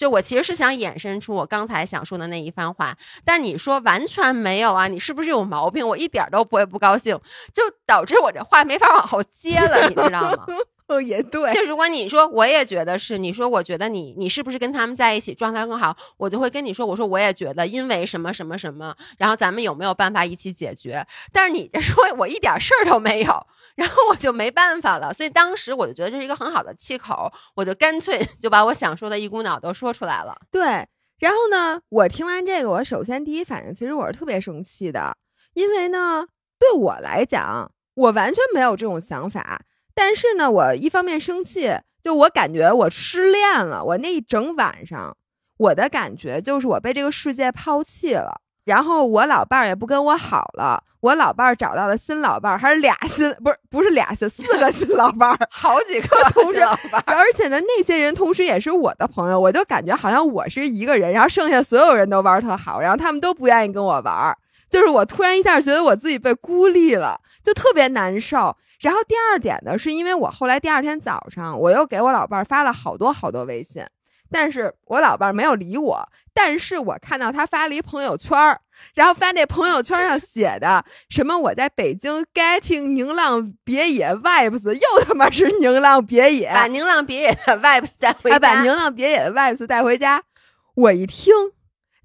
就我其实是想衍生出我刚才想说的那一番话，但你说完全没有啊，你是不是有毛病？我一点都不会不高兴，就导致我这话没法往后接了，你知道吗？哦，也对，就如果你说我也觉得是，你说我觉得你你是不是跟他们在一起状态更好，我就会跟你说，我说我也觉得，因为什么什么什么，然后咱们有没有办法一起解决？但是你这说我一点事儿都没有，然后我就没办法了，所以当时我就觉得这是一个很好的气口，我就干脆 就把我想说的一股脑都说出来了。对。然后呢，我听完这个，我首先第一反应其实我是特别生气的，因为呢，对我来讲，我完全没有这种想法。但是呢，我一方面生气，就我感觉我失恋了。我那一整晚上，我的感觉就是我被这个世界抛弃了。然后我老伴儿也不跟我好了，我老伴儿找到了新老伴儿，还是俩新，不是不是俩新，四个新老伴儿。好几个同事老板儿，而且呢，那些人同时也是我的朋友，我就感觉好像我是一个人，然后剩下所有人都玩儿特好，然后他们都不愿意跟我玩儿，就是我突然一下觉得我自己被孤立了，就特别难受。然后第二点呢，是因为我后来第二天早上我又给我老伴儿发了好多好多微信，但是我老伴儿没有理我，但是我看到他发了一朋友圈儿，然后发那朋友圈上写的什么我在北京 getting 宁浪别野 vibes，又他妈是宁浪别野，把宁浪别野的 vibes 带回家把家。宁浪别野的 vibes 带回家。我一听，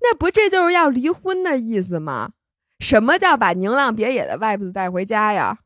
那不这就是要离婚的意思吗？什么叫把宁浪别野的 vibes 带回家呀？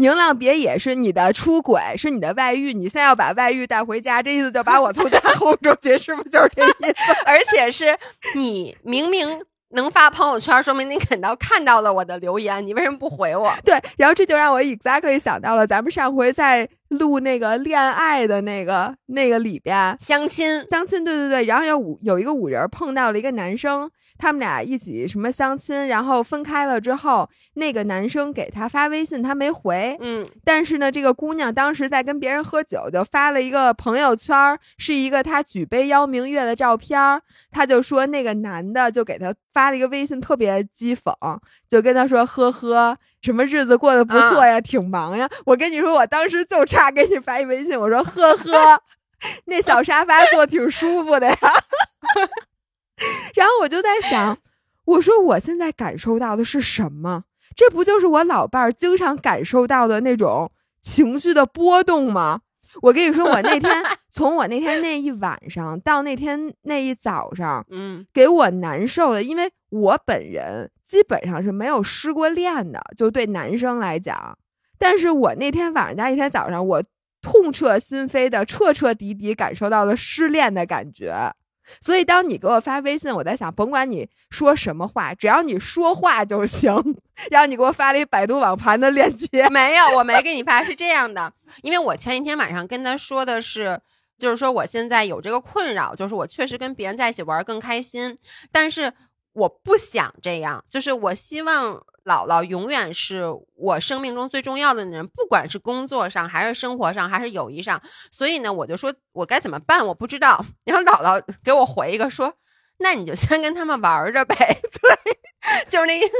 宁浪别野是你的出轨，是你的外遇，你现在要把外遇带回家，这意思就把我从家 轰出去，是不是就是这意思？而且是你明明能发朋友圈，说明你肯到看到了我的留言，你为什么不回我？对，然后这就让我 exactly 想到了咱们上回在录那个恋爱的那个那个里边相亲，相亲，对对对，然后有五有一个五人碰到了一个男生，他们俩一起什么相亲，然后分开了之后，那个男生给她发微信，她没回，嗯，但是呢，这个姑娘当时在跟别人喝酒，就发了一个朋友圈，是一个她举杯邀明月的照片，她就说那个男的就给她发了一个微信，特别讥讽，就跟她说呵呵。什么日子过得不错呀，挺忙呀。我跟你说，我当时就差给你发一微信，我说呵呵，那小沙发坐挺舒服的呀。然后我就在想，我说我现在感受到的是什么？这不就是我老伴儿经常感受到的那种情绪的波动吗？我跟你说，我那天 从我那天那一晚上到那天那一早上，嗯，给我难受了，因为我本人基本上是没有失过恋的，就对男生来讲。但是我那天晚上加一天早上，我痛彻心扉的、彻彻底底感受到了失恋的感觉。所以，当你给我发微信，我在想，甭管你说什么话，只要你说话就行。然后你给我发了一百度网盘的链接，没有，我没给你发，是这样的，因为我前一天晚上跟他说的是，就是说我现在有这个困扰，就是我确实跟别人在一起玩更开心，但是我不想这样，就是我希望。姥姥永远是我生命中最重要的人，不管是工作上，还是生活上，还是友谊上。所以呢，我就说我该怎么办，我不知道。然后姥姥给我回一个说：“那你就先跟他们玩着呗。”对，就是那意思。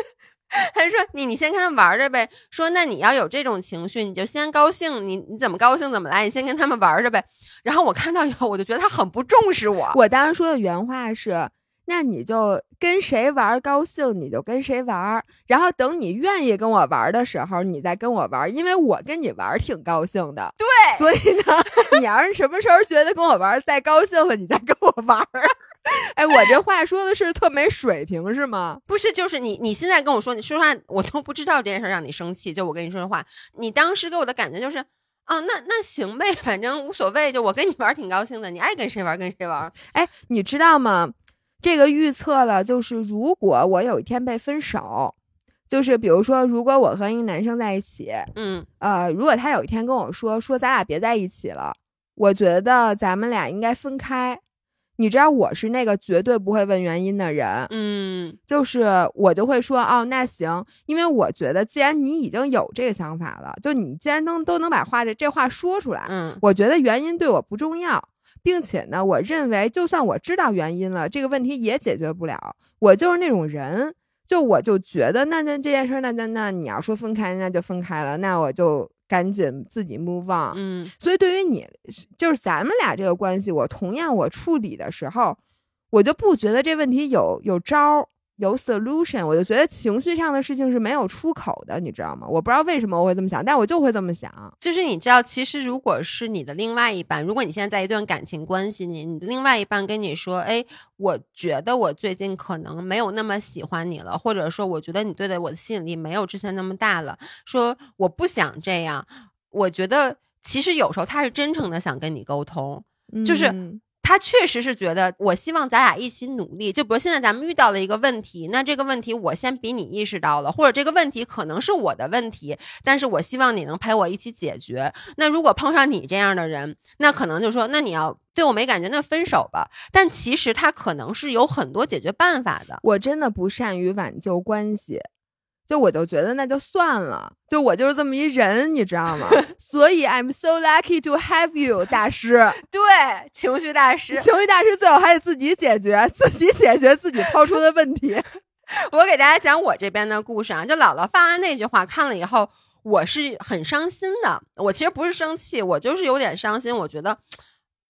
他说：“你你先跟他们玩着呗。”说：“那你要有这种情绪，你就先高兴，你你怎么高兴怎么来，你先跟他们玩着呗。”然后我看到以后，我就觉得他很不重视我。我当时说的原话是。那你就跟谁玩高兴，你就跟谁玩，然后等你愿意跟我玩的时候，你再跟我玩，因为我跟你玩挺高兴的。对，所以呢，你要是什么时候觉得跟我玩再高兴了，你再跟我玩。哎，我这话说的是特没水平是吗？不是，就是你你现在跟我说，你说实话，我都不知道这件事让你生气。就我跟你说的话，你当时给我的感觉就是，哦，那那行呗，反正无所谓。就我跟你玩挺高兴的，你爱跟谁玩跟谁玩。哎，你知道吗？这个预测了，就是如果我有一天被分手，就是比如说，如果我和一个男生在一起，嗯，呃，如果他有一天跟我说说咱俩别在一起了，我觉得咱们俩应该分开。你知道我是那个绝对不会问原因的人，嗯，就是我就会说哦，那行，因为我觉得既然你已经有这个想法了，就你既然能都能把话这这话说出来，嗯，我觉得原因对我不重要。并且呢，我认为就算我知道原因了，这个问题也解决不了。我就是那种人，就我就觉得，那那这件事，那那那你要说分开，那就分开了，那我就赶紧自己 move on。嗯，所以对于你，就是咱们俩这个关系，我同样我处理的时候，我就不觉得这问题有有招儿。有 solution，我就觉得情绪上的事情是没有出口的，你知道吗？我不知道为什么我会这么想，但我就会这么想。就是你知道，其实如果是你的另外一半，如果你现在在一段感情关系里，你的另外一半跟你说：“哎，我觉得我最近可能没有那么喜欢你了，或者说我觉得你对待我的吸引力没有之前那么大了。”说我不想这样。我觉得其实有时候他是真诚的想跟你沟通，就是。他确实是觉得，我希望咱俩一起努力。就比如现在咱们遇到了一个问题，那这个问题我先比你意识到了，或者这个问题可能是我的问题，但是我希望你能陪我一起解决。那如果碰上你这样的人，那可能就说，那你要对我没感觉，那分手吧。但其实他可能是有很多解决办法的。我真的不善于挽救关系。就我就觉得那就算了，就我就是这么一人，你知道吗？所以 I'm so lucky to have you，大师。对，情绪大师，情绪大师最好还得自己解决，自己解决自己抛出的问题。我给大家讲我这边的故事啊，就姥姥发完那句话，看了以后，我是很伤心的。我其实不是生气，我就是有点伤心。我觉得，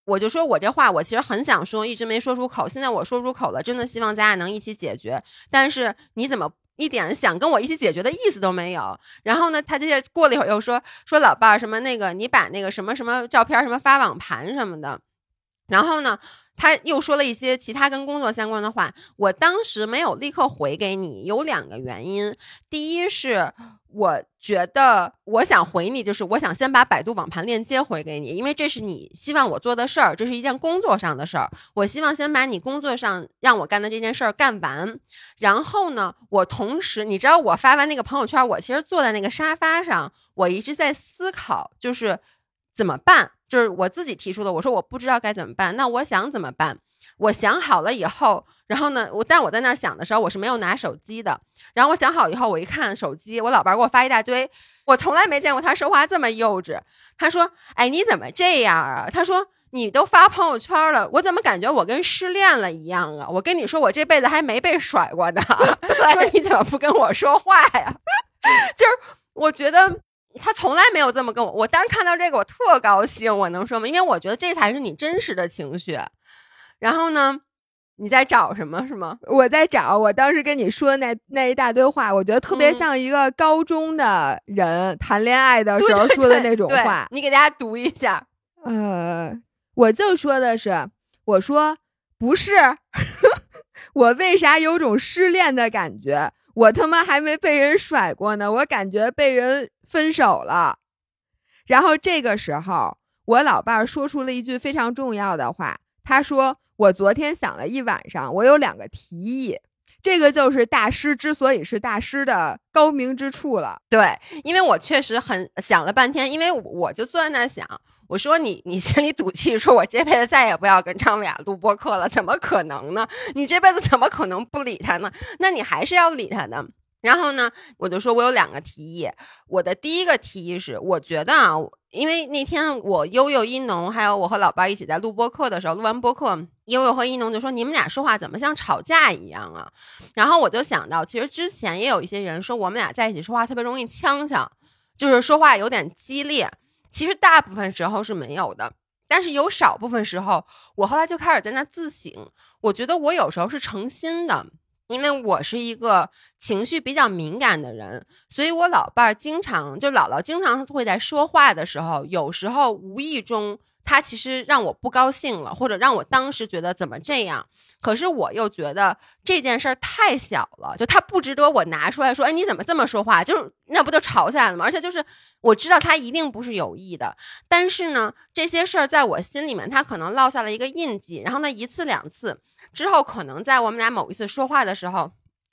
我就说我这话，我其实很想说，一直没说出口。现在我说出口了，真的希望咱俩能一起解决。但是你怎么？一点想跟我一起解决的意思都没有。然后呢，他接着过了一会儿又说说老伴儿什么那个，你把那个什么什么照片什么发网盘什么的。然后呢，他又说了一些其他跟工作相关的话。我当时没有立刻回给你，有两个原因。第一是。我觉得我想回你，就是我想先把百度网盘链接回给你，因为这是你希望我做的事儿，这是一件工作上的事儿。我希望先把你工作上让我干的这件事儿干完，然后呢，我同时，你知道我发完那个朋友圈，我其实坐在那个沙发上，我一直在思考，就是怎么办？就是我自己提出的，我说我不知道该怎么办。那我想怎么办？我想好了以后，然后呢，我但我在那儿想的时候，我是没有拿手机的。然后我想好以后，我一看手机，我老伴儿给我发一大堆，我从来没见过他说话这么幼稚。他说：“哎，你怎么这样啊？”他说：“你都发朋友圈了，我怎么感觉我跟失恋了一样啊？我跟你说，我这辈子还没被甩过呢。说你怎么不跟我说话呀？就是我觉得。”他从来没有这么跟我，我当时看到这个我特高兴，我能说吗？因为我觉得这才是你真实的情绪。然后呢，你在找什么是吗？我在找我当时跟你说那那一大堆话，我觉得特别像一个高中的人谈恋爱的时候说的那种话。你给大家读一下。呃，我就说的是，我说不是，我为啥有种失恋的感觉？我他妈还没被人甩过呢，我感觉被人。分手了，然后这个时候，我老伴儿说出了一句非常重要的话。他说：“我昨天想了一晚上，我有两个提议。这个就是大师之所以是大师的高明之处了。”对，因为我确实很想了半天，因为我就坐在那想，我说你你心里赌气，说我这辈子再也不要跟张伟雅录播客了，怎么可能呢？你这辈子怎么可能不理他呢？那你还是要理他的。然后呢，我就说，我有两个提议。我的第一个提议是，我觉得啊，因为那天我悠悠一农还有我和老伴一起在录播课的时候，录完播课，悠悠和一农就说：“你们俩说话怎么像吵架一样啊？”然后我就想到，其实之前也有一些人说我们俩在一起说话特别容易呛呛，就是说话有点激烈。其实大部分时候是没有的，但是有少部分时候，我后来就开始在那自省，我觉得我有时候是诚心的。因为我是一个情绪比较敏感的人，所以我老伴儿经常就姥姥经常会在说话的时候，有时候无意中他其实让我不高兴了，或者让我当时觉得怎么这样，可是我又觉得这件事儿太小了，就他不值得我拿出来说，哎，你怎么这么说话？就是那不就吵起来了吗？而且就是我知道他一定不是有意的，但是呢，这些事儿在我心里面，他可能落下了一个印记，然后呢，一次两次。之后可能在我们俩某一次说话的时候，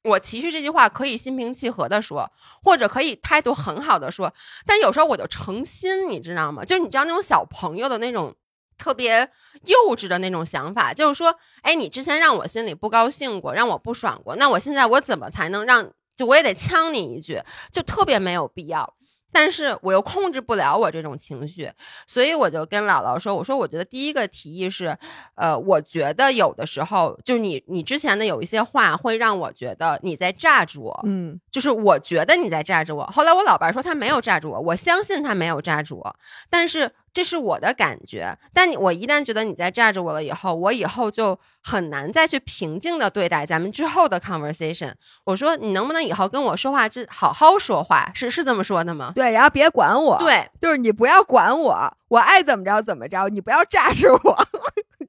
我其实这句话可以心平气和的说，或者可以态度很好的说，但有时候我就诚心，你知道吗？就是你知道那种小朋友的那种特别幼稚的那种想法，就是说，哎，你之前让我心里不高兴过，让我不爽过，那我现在我怎么才能让，就我也得呛你一句，就特别没有必要。但是我又控制不了我这种情绪，所以我就跟姥姥说：“我说我觉得第一个提议是，呃，我觉得有的时候就是你你之前的有一些话会让我觉得你在炸着我，嗯，就是我觉得你在炸着我。后来我老伴说他没有炸着我，我相信他没有炸着我，但是。”这是我的感觉，但你我一旦觉得你在炸着我了以后，我以后就很难再去平静的对待咱们之后的 conversation。我说你能不能以后跟我说话，之好好说话，是是这么说的吗？对，然后别管我，对，就是你不要管我，我爱怎么着怎么着，你不要炸着我。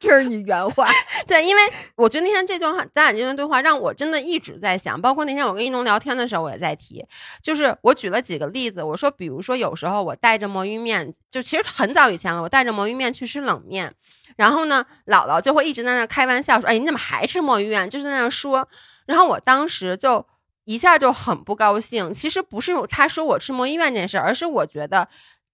这是你原话，对，因为我觉得那天这段话，咱俩这段对话让我真的一直在想，包括那天我跟一农聊天的时候，我也在提，就是我举了几个例子，我说，比如说有时候我带着魔芋面，就其实很早以前了，我带着魔芋面去吃冷面，然后呢，姥姥就会一直在那开玩笑说，哎，你怎么还吃魔芋面？就是在那说，然后我当时就一下就很不高兴，其实不是他说我吃魔芋面这件事，而是我觉得。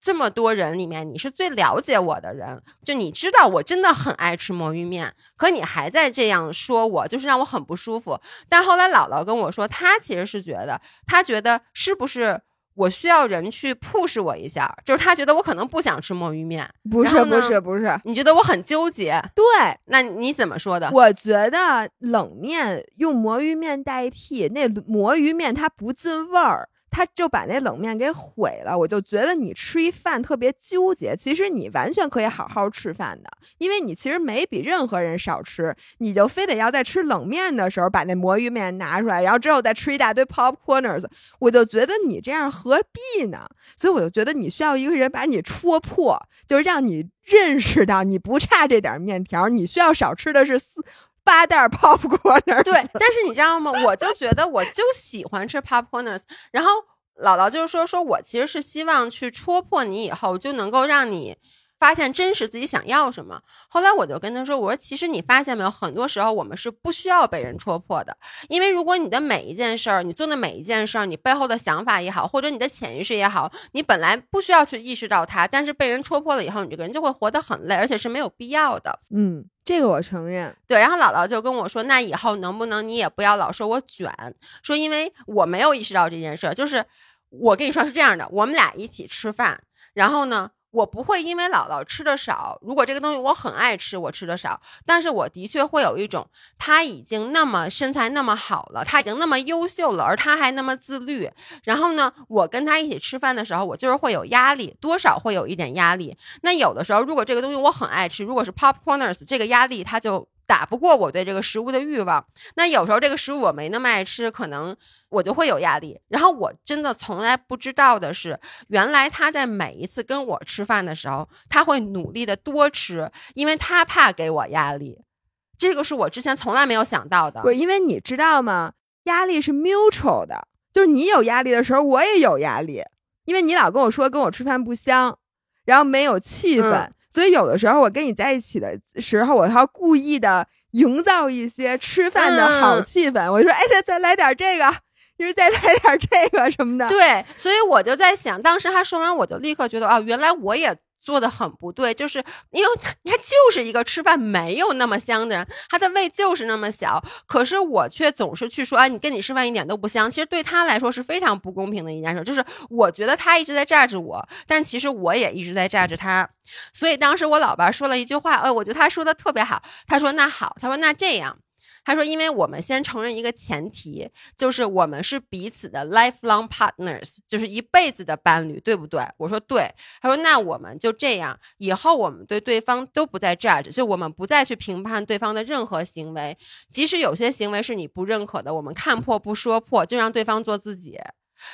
这么多人里面，你是最了解我的人，就你知道我真的很爱吃魔芋面，可你还在这样说我，就是让我很不舒服。但后来姥姥跟我说，她其实是觉得，她觉得是不是我需要人去 push 我一下，就是她觉得我可能不想吃魔芋面，不是不是不是，你觉得我很纠结？对，那你怎么说的？我觉得冷面用魔芋面代替，那魔芋面它不进味儿。他就把那冷面给毁了，我就觉得你吃一饭特别纠结。其实你完全可以好好吃饭的，因为你其实没比任何人少吃，你就非得要在吃冷面的时候把那魔芋面拿出来，然后之后再吃一大堆 popcorners。我就觉得你这样何必呢？所以我就觉得你需要一个人把你戳破，就是让你认识到你不差这点面条，你需要少吃的是四。八袋 popcorn，对，但是你知道吗？我就觉得我就喜欢吃 popcorn，然后姥姥就是说，说我其实是希望去戳破你以后，就能够让你。发现真实自己想要什么。后来我就跟他说：“我说其实你发现没有，很多时候我们是不需要被人戳破的，因为如果你的每一件事儿，你做的每一件事儿，你背后的想法也好，或者你的潜意识也好，你本来不需要去意识到它，但是被人戳破了以后，你这个人就会活得很累，而且是没有必要的。嗯，这个我承认。对，然后姥姥就跟我说：“那以后能不能你也不要老说我卷，说因为我没有意识到这件事儿，就是我跟你说是这样的，我们俩一起吃饭，然后呢。”我不会因为姥姥吃的少，如果这个东西我很爱吃，我吃的少，但是我的确会有一种，他已经那么身材那么好了，他已经那么优秀了，而他还那么自律，然后呢，我跟他一起吃饭的时候，我就是会有压力，多少会有一点压力。那有的时候，如果这个东西我很爱吃，如果是 popcorners，这个压力它就。打不过我对这个食物的欲望，那有时候这个食物我没那么爱吃，可能我就会有压力。然后我真的从来不知道的是，原来他在每一次跟我吃饭的时候，他会努力的多吃，因为他怕给我压力。这个是我之前从来没有想到的。不是因为你知道吗？压力是 mutual 的，就是你有压力的时候，我也有压力，因为你老跟我说跟我吃饭不香，然后没有气氛。所以有的时候我跟你在一起的时候，我要故意的营造一些吃饭的好气氛。我就说，哎，再再来点这个，就是再来点这个什么的。对，所以我就在想，当时他说完，我就立刻觉得，哦，原来我也。做的很不对，就是因为他就是一个吃饭没有那么香的人，他的胃就是那么小，可是我却总是去说，哎，你跟你吃饭一点都不香。其实对他来说是非常不公平的一件事，就是我觉得他一直在榨着我，但其实我也一直在榨着他。所以当时我老伴说了一句话，哎，我觉得他说的特别好，他说那好，他说那这样。他说：“因为我们先承认一个前提，就是我们是彼此的 lifelong partners，就是一辈子的伴侣，对不对？”我说：“对。”他说：“那我们就这样，以后我们对对方都不再 judge，就我们不再去评判对方的任何行为，即使有些行为是你不认可的，我们看破不说破，就让对方做自己。”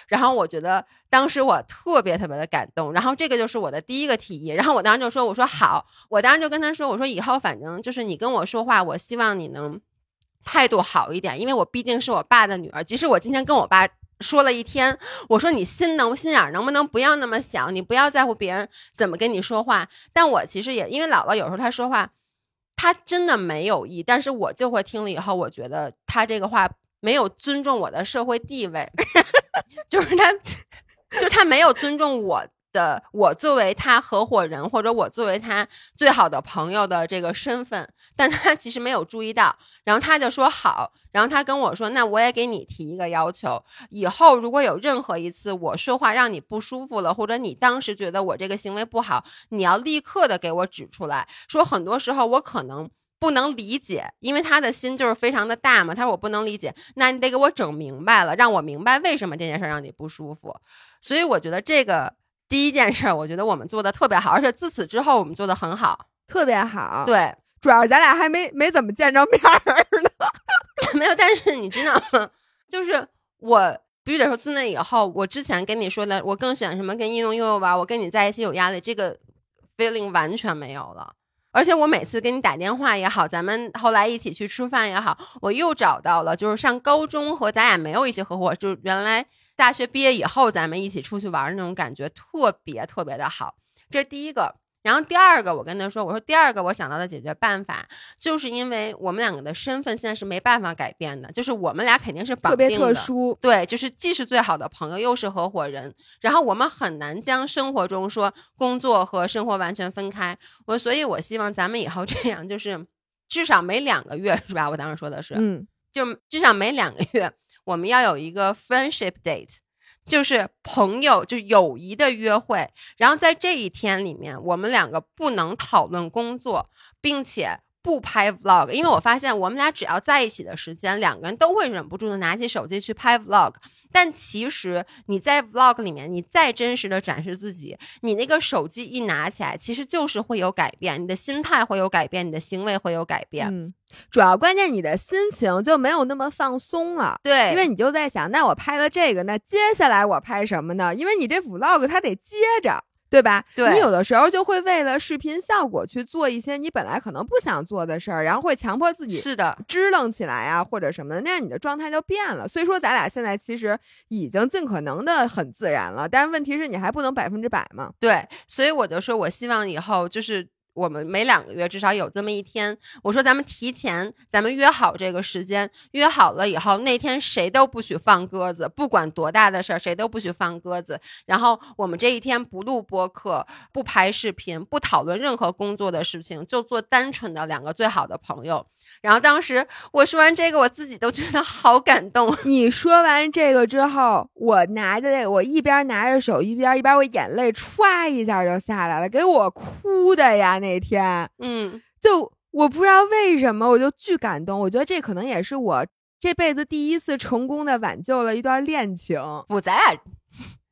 然后我觉得当时我特别特别的感动，然后这个就是我的第一个提议。然后我当时就说：“我说好。”我当时就跟他说：“我说以后反正就是你跟我说话，我希望你能。”态度好一点，因为我毕竟是我爸的女儿。即使我今天跟我爸说了一天，我说你心能心眼能不能不要那么小，你不要在乎别人怎么跟你说话。但我其实也因为姥姥有时候她说话，她真的没有意，但是我就会听了以后，我觉得她这个话没有尊重我的社会地位，就是她，就她没有尊重我。的我作为他合伙人，或者我作为他最好的朋友的这个身份，但他其实没有注意到，然后他就说好，然后他跟我说，那我也给你提一个要求，以后如果有任何一次我说话让你不舒服了，或者你当时觉得我这个行为不好，你要立刻的给我指出来，说很多时候我可能不能理解，因为他的心就是非常的大嘛，他说我不能理解，那你得给我整明白了，让我明白为什么这件事让你不舒服，所以我觉得这个。第一件事，我觉得我们做的特别好，而且自此之后我们做的很好，特别好。对，主要是咱俩还没没怎么见着面儿呢，没有。但是你知道吗？就是我必须得说，自那以后，我之前跟你说的，我更选什么跟应用悠悠玩，我跟你在一起有压力，这个 feeling 完全没有了。而且我每次给你打电话也好，咱们后来一起去吃饭也好，我又找到了，就是上高中和咱俩没有一起合伙，就是原来大学毕业以后咱们一起出去玩那种感觉，特别特别的好。这是第一个。然后第二个，我跟他说，我说第二个我想到的解决办法，就是因为我们两个的身份现在是没办法改变的，就是我们俩肯定是绑定的，特别特殊，对，就是既是最好的朋友，又是合伙人，然后我们很难将生活中说工作和生活完全分开。我所以，我希望咱们以后这样，就是至少每两个月，是吧？我当时说的是，嗯，就至少每两个月，我们要有一个 friendship date。就是朋友，就友谊的约会。然后在这一天里面，我们两个不能讨论工作，并且不拍 vlog，因为我发现我们俩只要在一起的时间，两个人都会忍不住的拿起手机去拍 vlog。但其实你在 vlog 里面，你再真实的展示自己，你那个手机一拿起来，其实就是会有改变，你的心态会有改变，你的行为会有改变。嗯，主要关键你的心情就没有那么放松了。对，因为你就在想，那我拍了这个，那接下来我拍什么呢？因为你这 vlog 它得接着。对吧？对你有的时候就会为了视频效果去做一些你本来可能不想做的事儿，然后会强迫自己是的，支棱起来啊，或者什么的，那样你的状态就变了。所以说，咱俩现在其实已经尽可能的很自然了，但是问题是你还不能百分之百嘛。对，所以我就说，我希望以后就是我们每两个月至少有这么一天，我说咱们提前，咱们约好这个时间，约好了以后，那天谁都不许放鸽子，不管多大的事儿，谁都不许放鸽子。然后我们这一天不录播客，不拍视频，不讨论任何工作的事情，就做单纯的两个最好的朋友。然后当时我说完这个，我自己都觉得好感动。你说完这个之后，我拿着，我一边拿着手一边一边我眼泪歘一下就下来了，给我哭的呀那天，嗯，就我不知道为什么，我就巨感动。我觉得这可能也是我这辈子第一次成功的挽救了一段恋情。不，咱俩。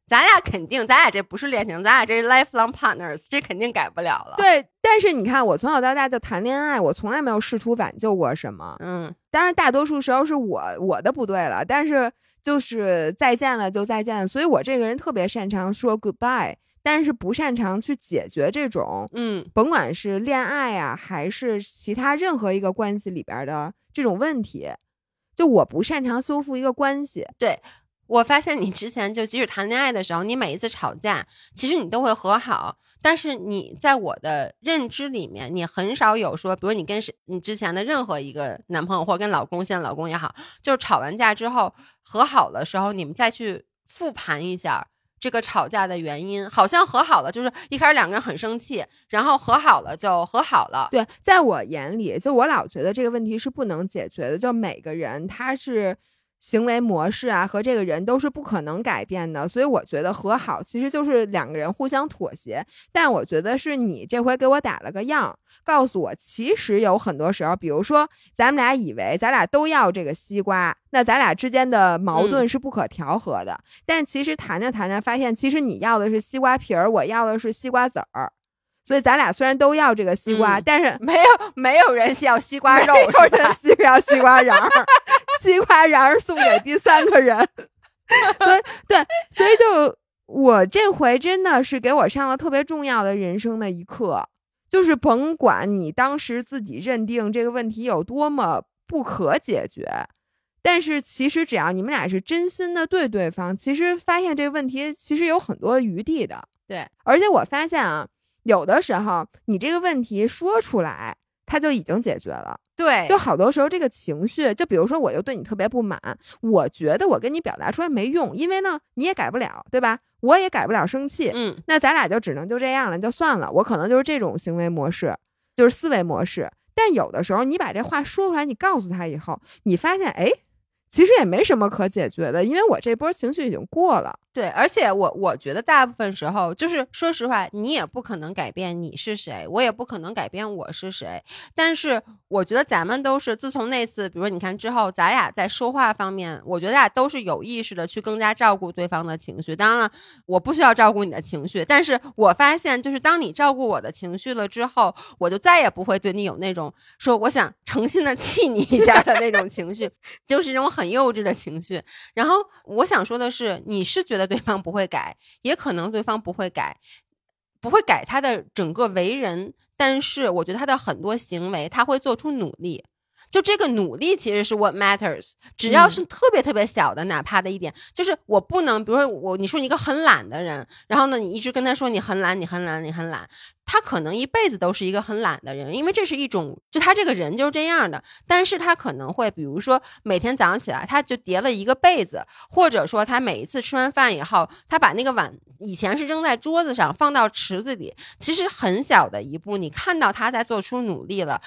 咱俩肯定，咱俩这不是恋情，咱俩这是 lifelong partners，这肯定改不了了。对，但是你看，我从小到大就谈恋爱，我从来没有试图挽救过什么。嗯，当然，大多数时候是我我的不对了，但是就是再见了就再见了。所以我这个人特别擅长说 goodbye，但是不擅长去解决这种，嗯，甭管是恋爱啊，还是其他任何一个关系里边的这种问题，就我不擅长修复一个关系。对。我发现你之前就即使谈恋爱的时候，你每一次吵架，其实你都会和好。但是你在我的认知里面，你很少有说，比如你跟谁，你之前的任何一个男朋友或者跟老公，现在老公也好，就是吵完架之后和好的时候，你们再去复盘一下这个吵架的原因，好像和好了，就是一开始两个人很生气，然后和好了就和好了。对，在我眼里，就我老觉得这个问题是不能解决的，就每个人他是。行为模式啊，和这个人都是不可能改变的，所以我觉得和好其实就是两个人互相妥协。但我觉得是你这回给我打了个样，告诉我其实有很多时候，比如说咱们俩以为咱俩都要这个西瓜，那咱俩之间的矛盾是不可调和的。但其实谈着谈着发现，其实你要的是西瓜皮儿，我要的是西瓜籽儿。所以咱俩虽然都要这个西瓜，嗯但是没有没有人要西瓜肉，没有人需要西瓜瓤儿，西瓜然而送给第三个人。所以对，所以就我这回真的是给我上了特别重要的人生的一课，就是甭管你当时自己认定这个问题有多么不可解决。但是其实只要你们俩是真心的对对方，其实发现这个问题其实有很多余地的。对，而且我发现啊，有的时候你这个问题说出来，它就已经解决了。对，就好多时候这个情绪，就比如说我又对你特别不满，我觉得我跟你表达出来没用，因为呢你也改不了，对吧？我也改不了生气，嗯，那咱俩就只能就这样了，就算了。我可能就是这种行为模式，就是思维模式。但有的时候你把这话说出来，你告诉他以后，你发现哎，其实也没什么可解决的，因为我这波情绪已经过了。对，而且我我觉得大部分时候，就是说实话，你也不可能改变你是谁，我也不可能改变我是谁。但是我觉得咱们都是自从那次，比如说你看之后，咱俩在说话方面，我觉得咱俩都是有意识的去更加照顾对方的情绪。当然了，我不需要照顾你的情绪，但是我发现，就是当你照顾我的情绪了之后，我就再也不会对你有那种说我想诚心的 气你一下的那种情绪，就是这种很幼稚的情绪。然后我想说的是，你是觉得对方不会改，也可能对方不会改，不会改他的整个为人，但是我觉得他的很多行为他会做出努力。就这个努力其实是 what matters，只要是特别特别小的，哪怕的一点，就是我不能，比如说我你说你一个很懒的人，然后呢你一直跟他说你很懒，你很懒，你很懒，他可能一辈子都是一个很懒的人，因为这是一种，就他这个人就是这样的。但是他可能会，比如说每天早上起来，他就叠了一个被子，或者说他每一次吃完饭以后，他把那个碗以前是扔在桌子上，放到池子里，其实很小的一步，你看到他在做出努力了。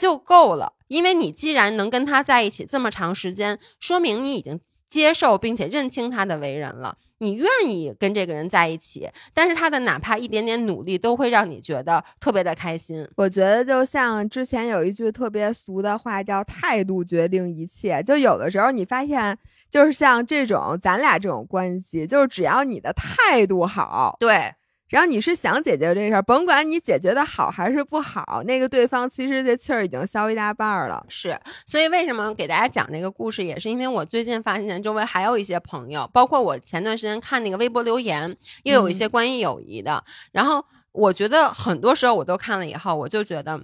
就够了，因为你既然能跟他在一起这么长时间，说明你已经接受并且认清他的为人了，你愿意跟这个人在一起，但是他的哪怕一点点努力，都会让你觉得特别的开心。我觉得就像之前有一句特别俗的话，叫“态度决定一切”。就有的时候你发现，就是像这种咱俩这种关系，就是只要你的态度好，对，然后你是想解决这事儿，甭管你解决的好还是不好，那个对方其实这气儿已经消一大半儿了。是，所以为什么给大家讲这个故事，也是因为我最近发现周围还有一些朋友，包括我前段时间看那个微博留言，又有一些关于友谊的。然后我觉得很多时候我都看了以后，我就觉得。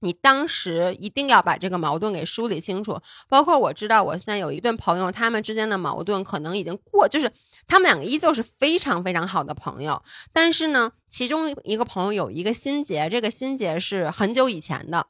你当时一定要把这个矛盾给梳理清楚，包括我知道我现在有一对朋友，他们之间的矛盾可能已经过，就是他们两个依旧是非常非常好的朋友，但是呢，其中一个朋友有一个心结，这个心结是很久以前的，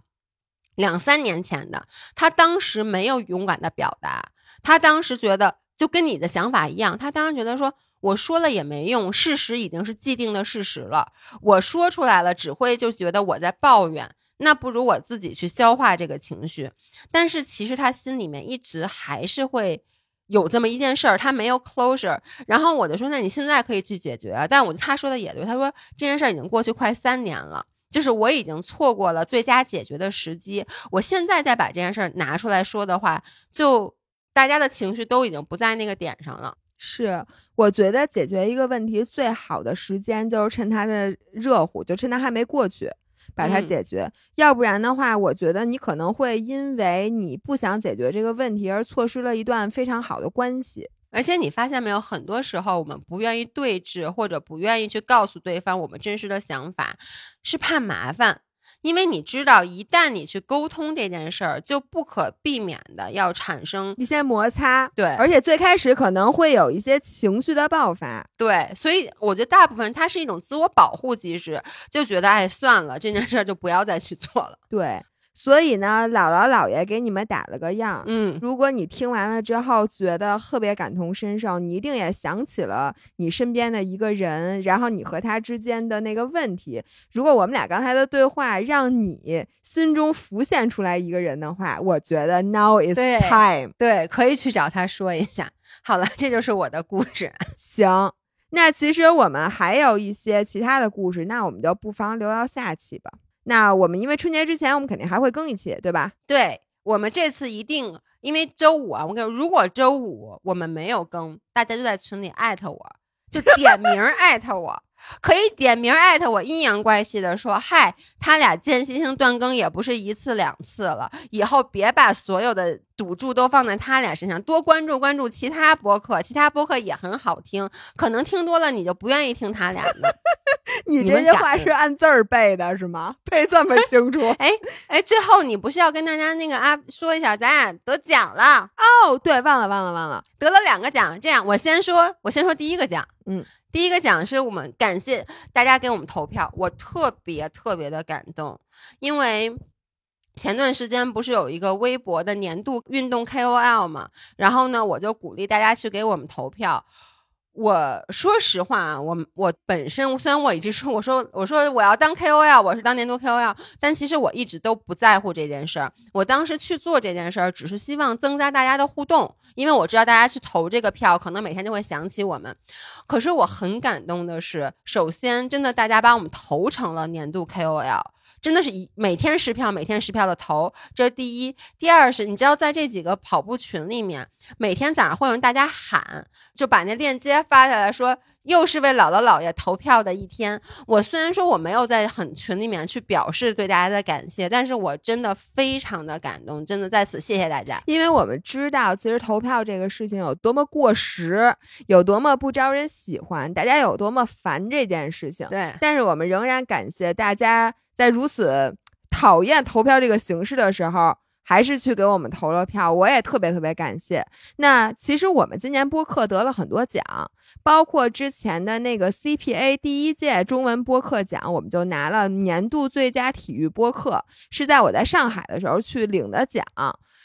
两三年前的，他当时没有勇敢的表达，他当时觉得就跟你的想法一样，他当时觉得说我说了也没用，事实已经是既定的事实了，我说出来了只会就觉得我在抱怨。那不如我自己去消化这个情绪，但是其实他心里面一直还是会有这么一件事儿，他没有 closure。然后我就说，那你现在可以去解决。但我他说的也对，他说这件事儿已经过去快三年了，就是我已经错过了最佳解决的时机。我现在再把这件事儿拿出来说的话，就大家的情绪都已经不在那个点上了。是，我觉得解决一个问题最好的时间就是趁它的热乎，就趁它还没过去。把它解决，要不然的话，我觉得你可能会因为你不想解决这个问题而错失了一段非常好的关系。而且你发现没有，很多时候我们不愿意对峙，或者不愿意去告诉对方我们真实的想法，是怕麻烦。因为你知道，一旦你去沟通这件事儿，就不可避免的要产生一些摩擦。对，而且最开始可能会有一些情绪的爆发。对，所以我觉得大部分它是一种自我保护机制，就觉得哎算了，这件事儿就不要再去做了。对。所以呢，姥姥姥爷给你们打了个样。嗯，如果你听完了之后觉得特别感同身受，你一定也想起了你身边的一个人，然后你和他之间的那个问题。如果我们俩刚才的对话让你心中浮现出来一个人的话，我觉得 now is time，对，可以去找他说一下。好了，这就是我的故事。行，那其实我们还有一些其他的故事，那我们就不妨留到下期吧。那我们因为春节之前，我们肯定还会更一期，对吧？对，我们这次一定，因为周五啊，我跟如果周五我们没有更，大家就在群里艾特我，就点名艾特我。可以点名艾特我，阴阳怪气的说：“嗨，他俩间歇性断更也不是一次两次了，以后别把所有的赌注都放在他俩身上，多关注关注其他播客，其他播客也很好听，可能听多了你就不愿意听他俩了。你这句话是按字儿背的，是吗？背这么清楚？哎哎，最后你不是要跟大家那个啊说一下，咱俩得奖了哦？对，忘了忘了忘了，得了两个奖。这样，我先说，我先说第一个奖，嗯。”第一个奖是我们感谢大家给我们投票，我特别特别的感动，因为前段时间不是有一个微博的年度运动 KOL 嘛，然后呢，我就鼓励大家去给我们投票。我说实话啊，我我本身虽然我一直说我说我说我要当 KOL，我是当年度 KOL，但其实我一直都不在乎这件事儿。我当时去做这件事儿，只是希望增加大家的互动，因为我知道大家去投这个票，可能每天就会想起我们。可是我很感动的是，首先真的大家把我们投成了年度 KOL。真的是一每天十票，每天十票的投，这是第一。第二是，你知道在这几个跑步群里面，每天早上会有人大家喊，就把那链接发下来说，又是为姥姥姥爷投票的一天。我虽然说我没有在很群里面去表示对大家的感谢，但是我真的非常的感动，真的在此谢谢大家。因为我们知道，其实投票这个事情有多么过时，有多么不招人喜欢，大家有多么烦这件事情。对，但是我们仍然感谢大家。在如此讨厌投票这个形式的时候，还是去给我们投了票，我也特别特别感谢。那其实我们今年播客得了很多奖，包括之前的那个 CPA 第一届中文播客奖，我们就拿了年度最佳体育播客，是在我在上海的时候去领的奖。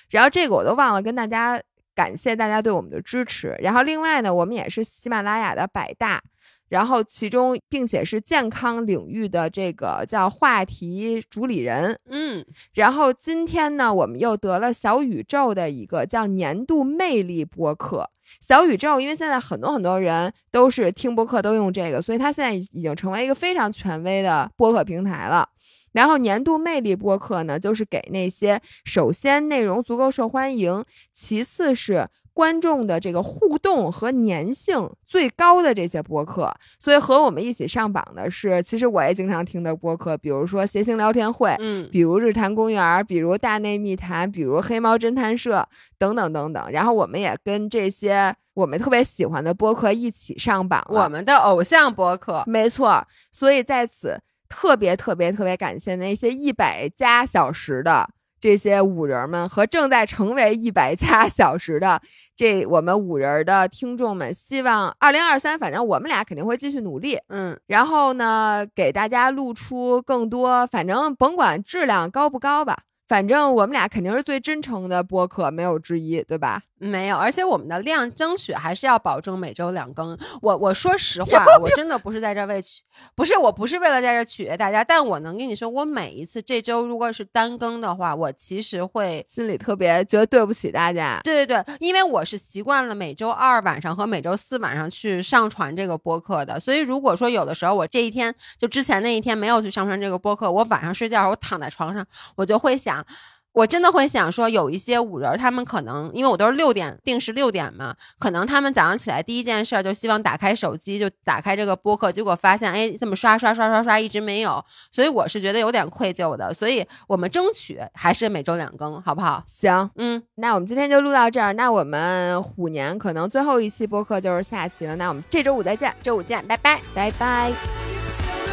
然后这个我都忘了跟大家感谢大家对我们的支持。然后另外呢，我们也是喜马拉雅的百大。然后，其中并且是健康领域的这个叫话题主理人，嗯，然后今天呢，我们又得了小宇宙的一个叫年度魅力播客。小宇宙，因为现在很多很多人都是听播客都用这个，所以它现在已经成为一个非常权威的播客平台了。然后，年度魅力播客呢，就是给那些首先内容足够受欢迎，其次是。观众的这个互动和粘性最高的这些播客。所以和我们一起上榜的是，其实我也经常听的播客，比如说谐星聊天会，嗯，比如日坛公园，比如大内密谈，比如黑猫侦探社等等等等。然后我们也跟这些我们特别喜欢的播客一起上榜，我们的偶像播客，没错。所以在此特别特别特别感谢那些一百加小时的这些五人们和正在成为一百加小时的这我们五人的听众们。希望二零二三，反正我们俩肯定会继续努力。嗯，然后呢，给大家录出更多，反正甭管质量高不高吧，反正我们俩肯定是最真诚的播客，没有之一，对吧？没有，而且我们的量争取还是要保证每周两更。我我说实话，我真的不是在这为取，不是我不是为了在这取悦大家，但我能跟你说，我每一次这周如果是单更的话，我其实会心里特别觉得对不起大家。对对对，因为我是习惯了每周二晚上和每周四晚上去上传这个播客的，所以如果说有的时候我这一天就之前那一天没有去上传这个播客，我晚上睡觉我躺在床上，我就会想。我真的会想说，有一些五人，他们可能因为我都是六点定时六点嘛，可能他们早上起来第一件事儿就希望打开手机，就打开这个播客，结果发现哎，这么刷刷刷刷刷一直没有，所以我是觉得有点愧疚的。所以我们争取还是每周两更，好不好？行，嗯，那我们今天就录到这儿。那我们虎年可能最后一期播客就是下期了。那我们这周五再见，周五见，拜拜。拜拜。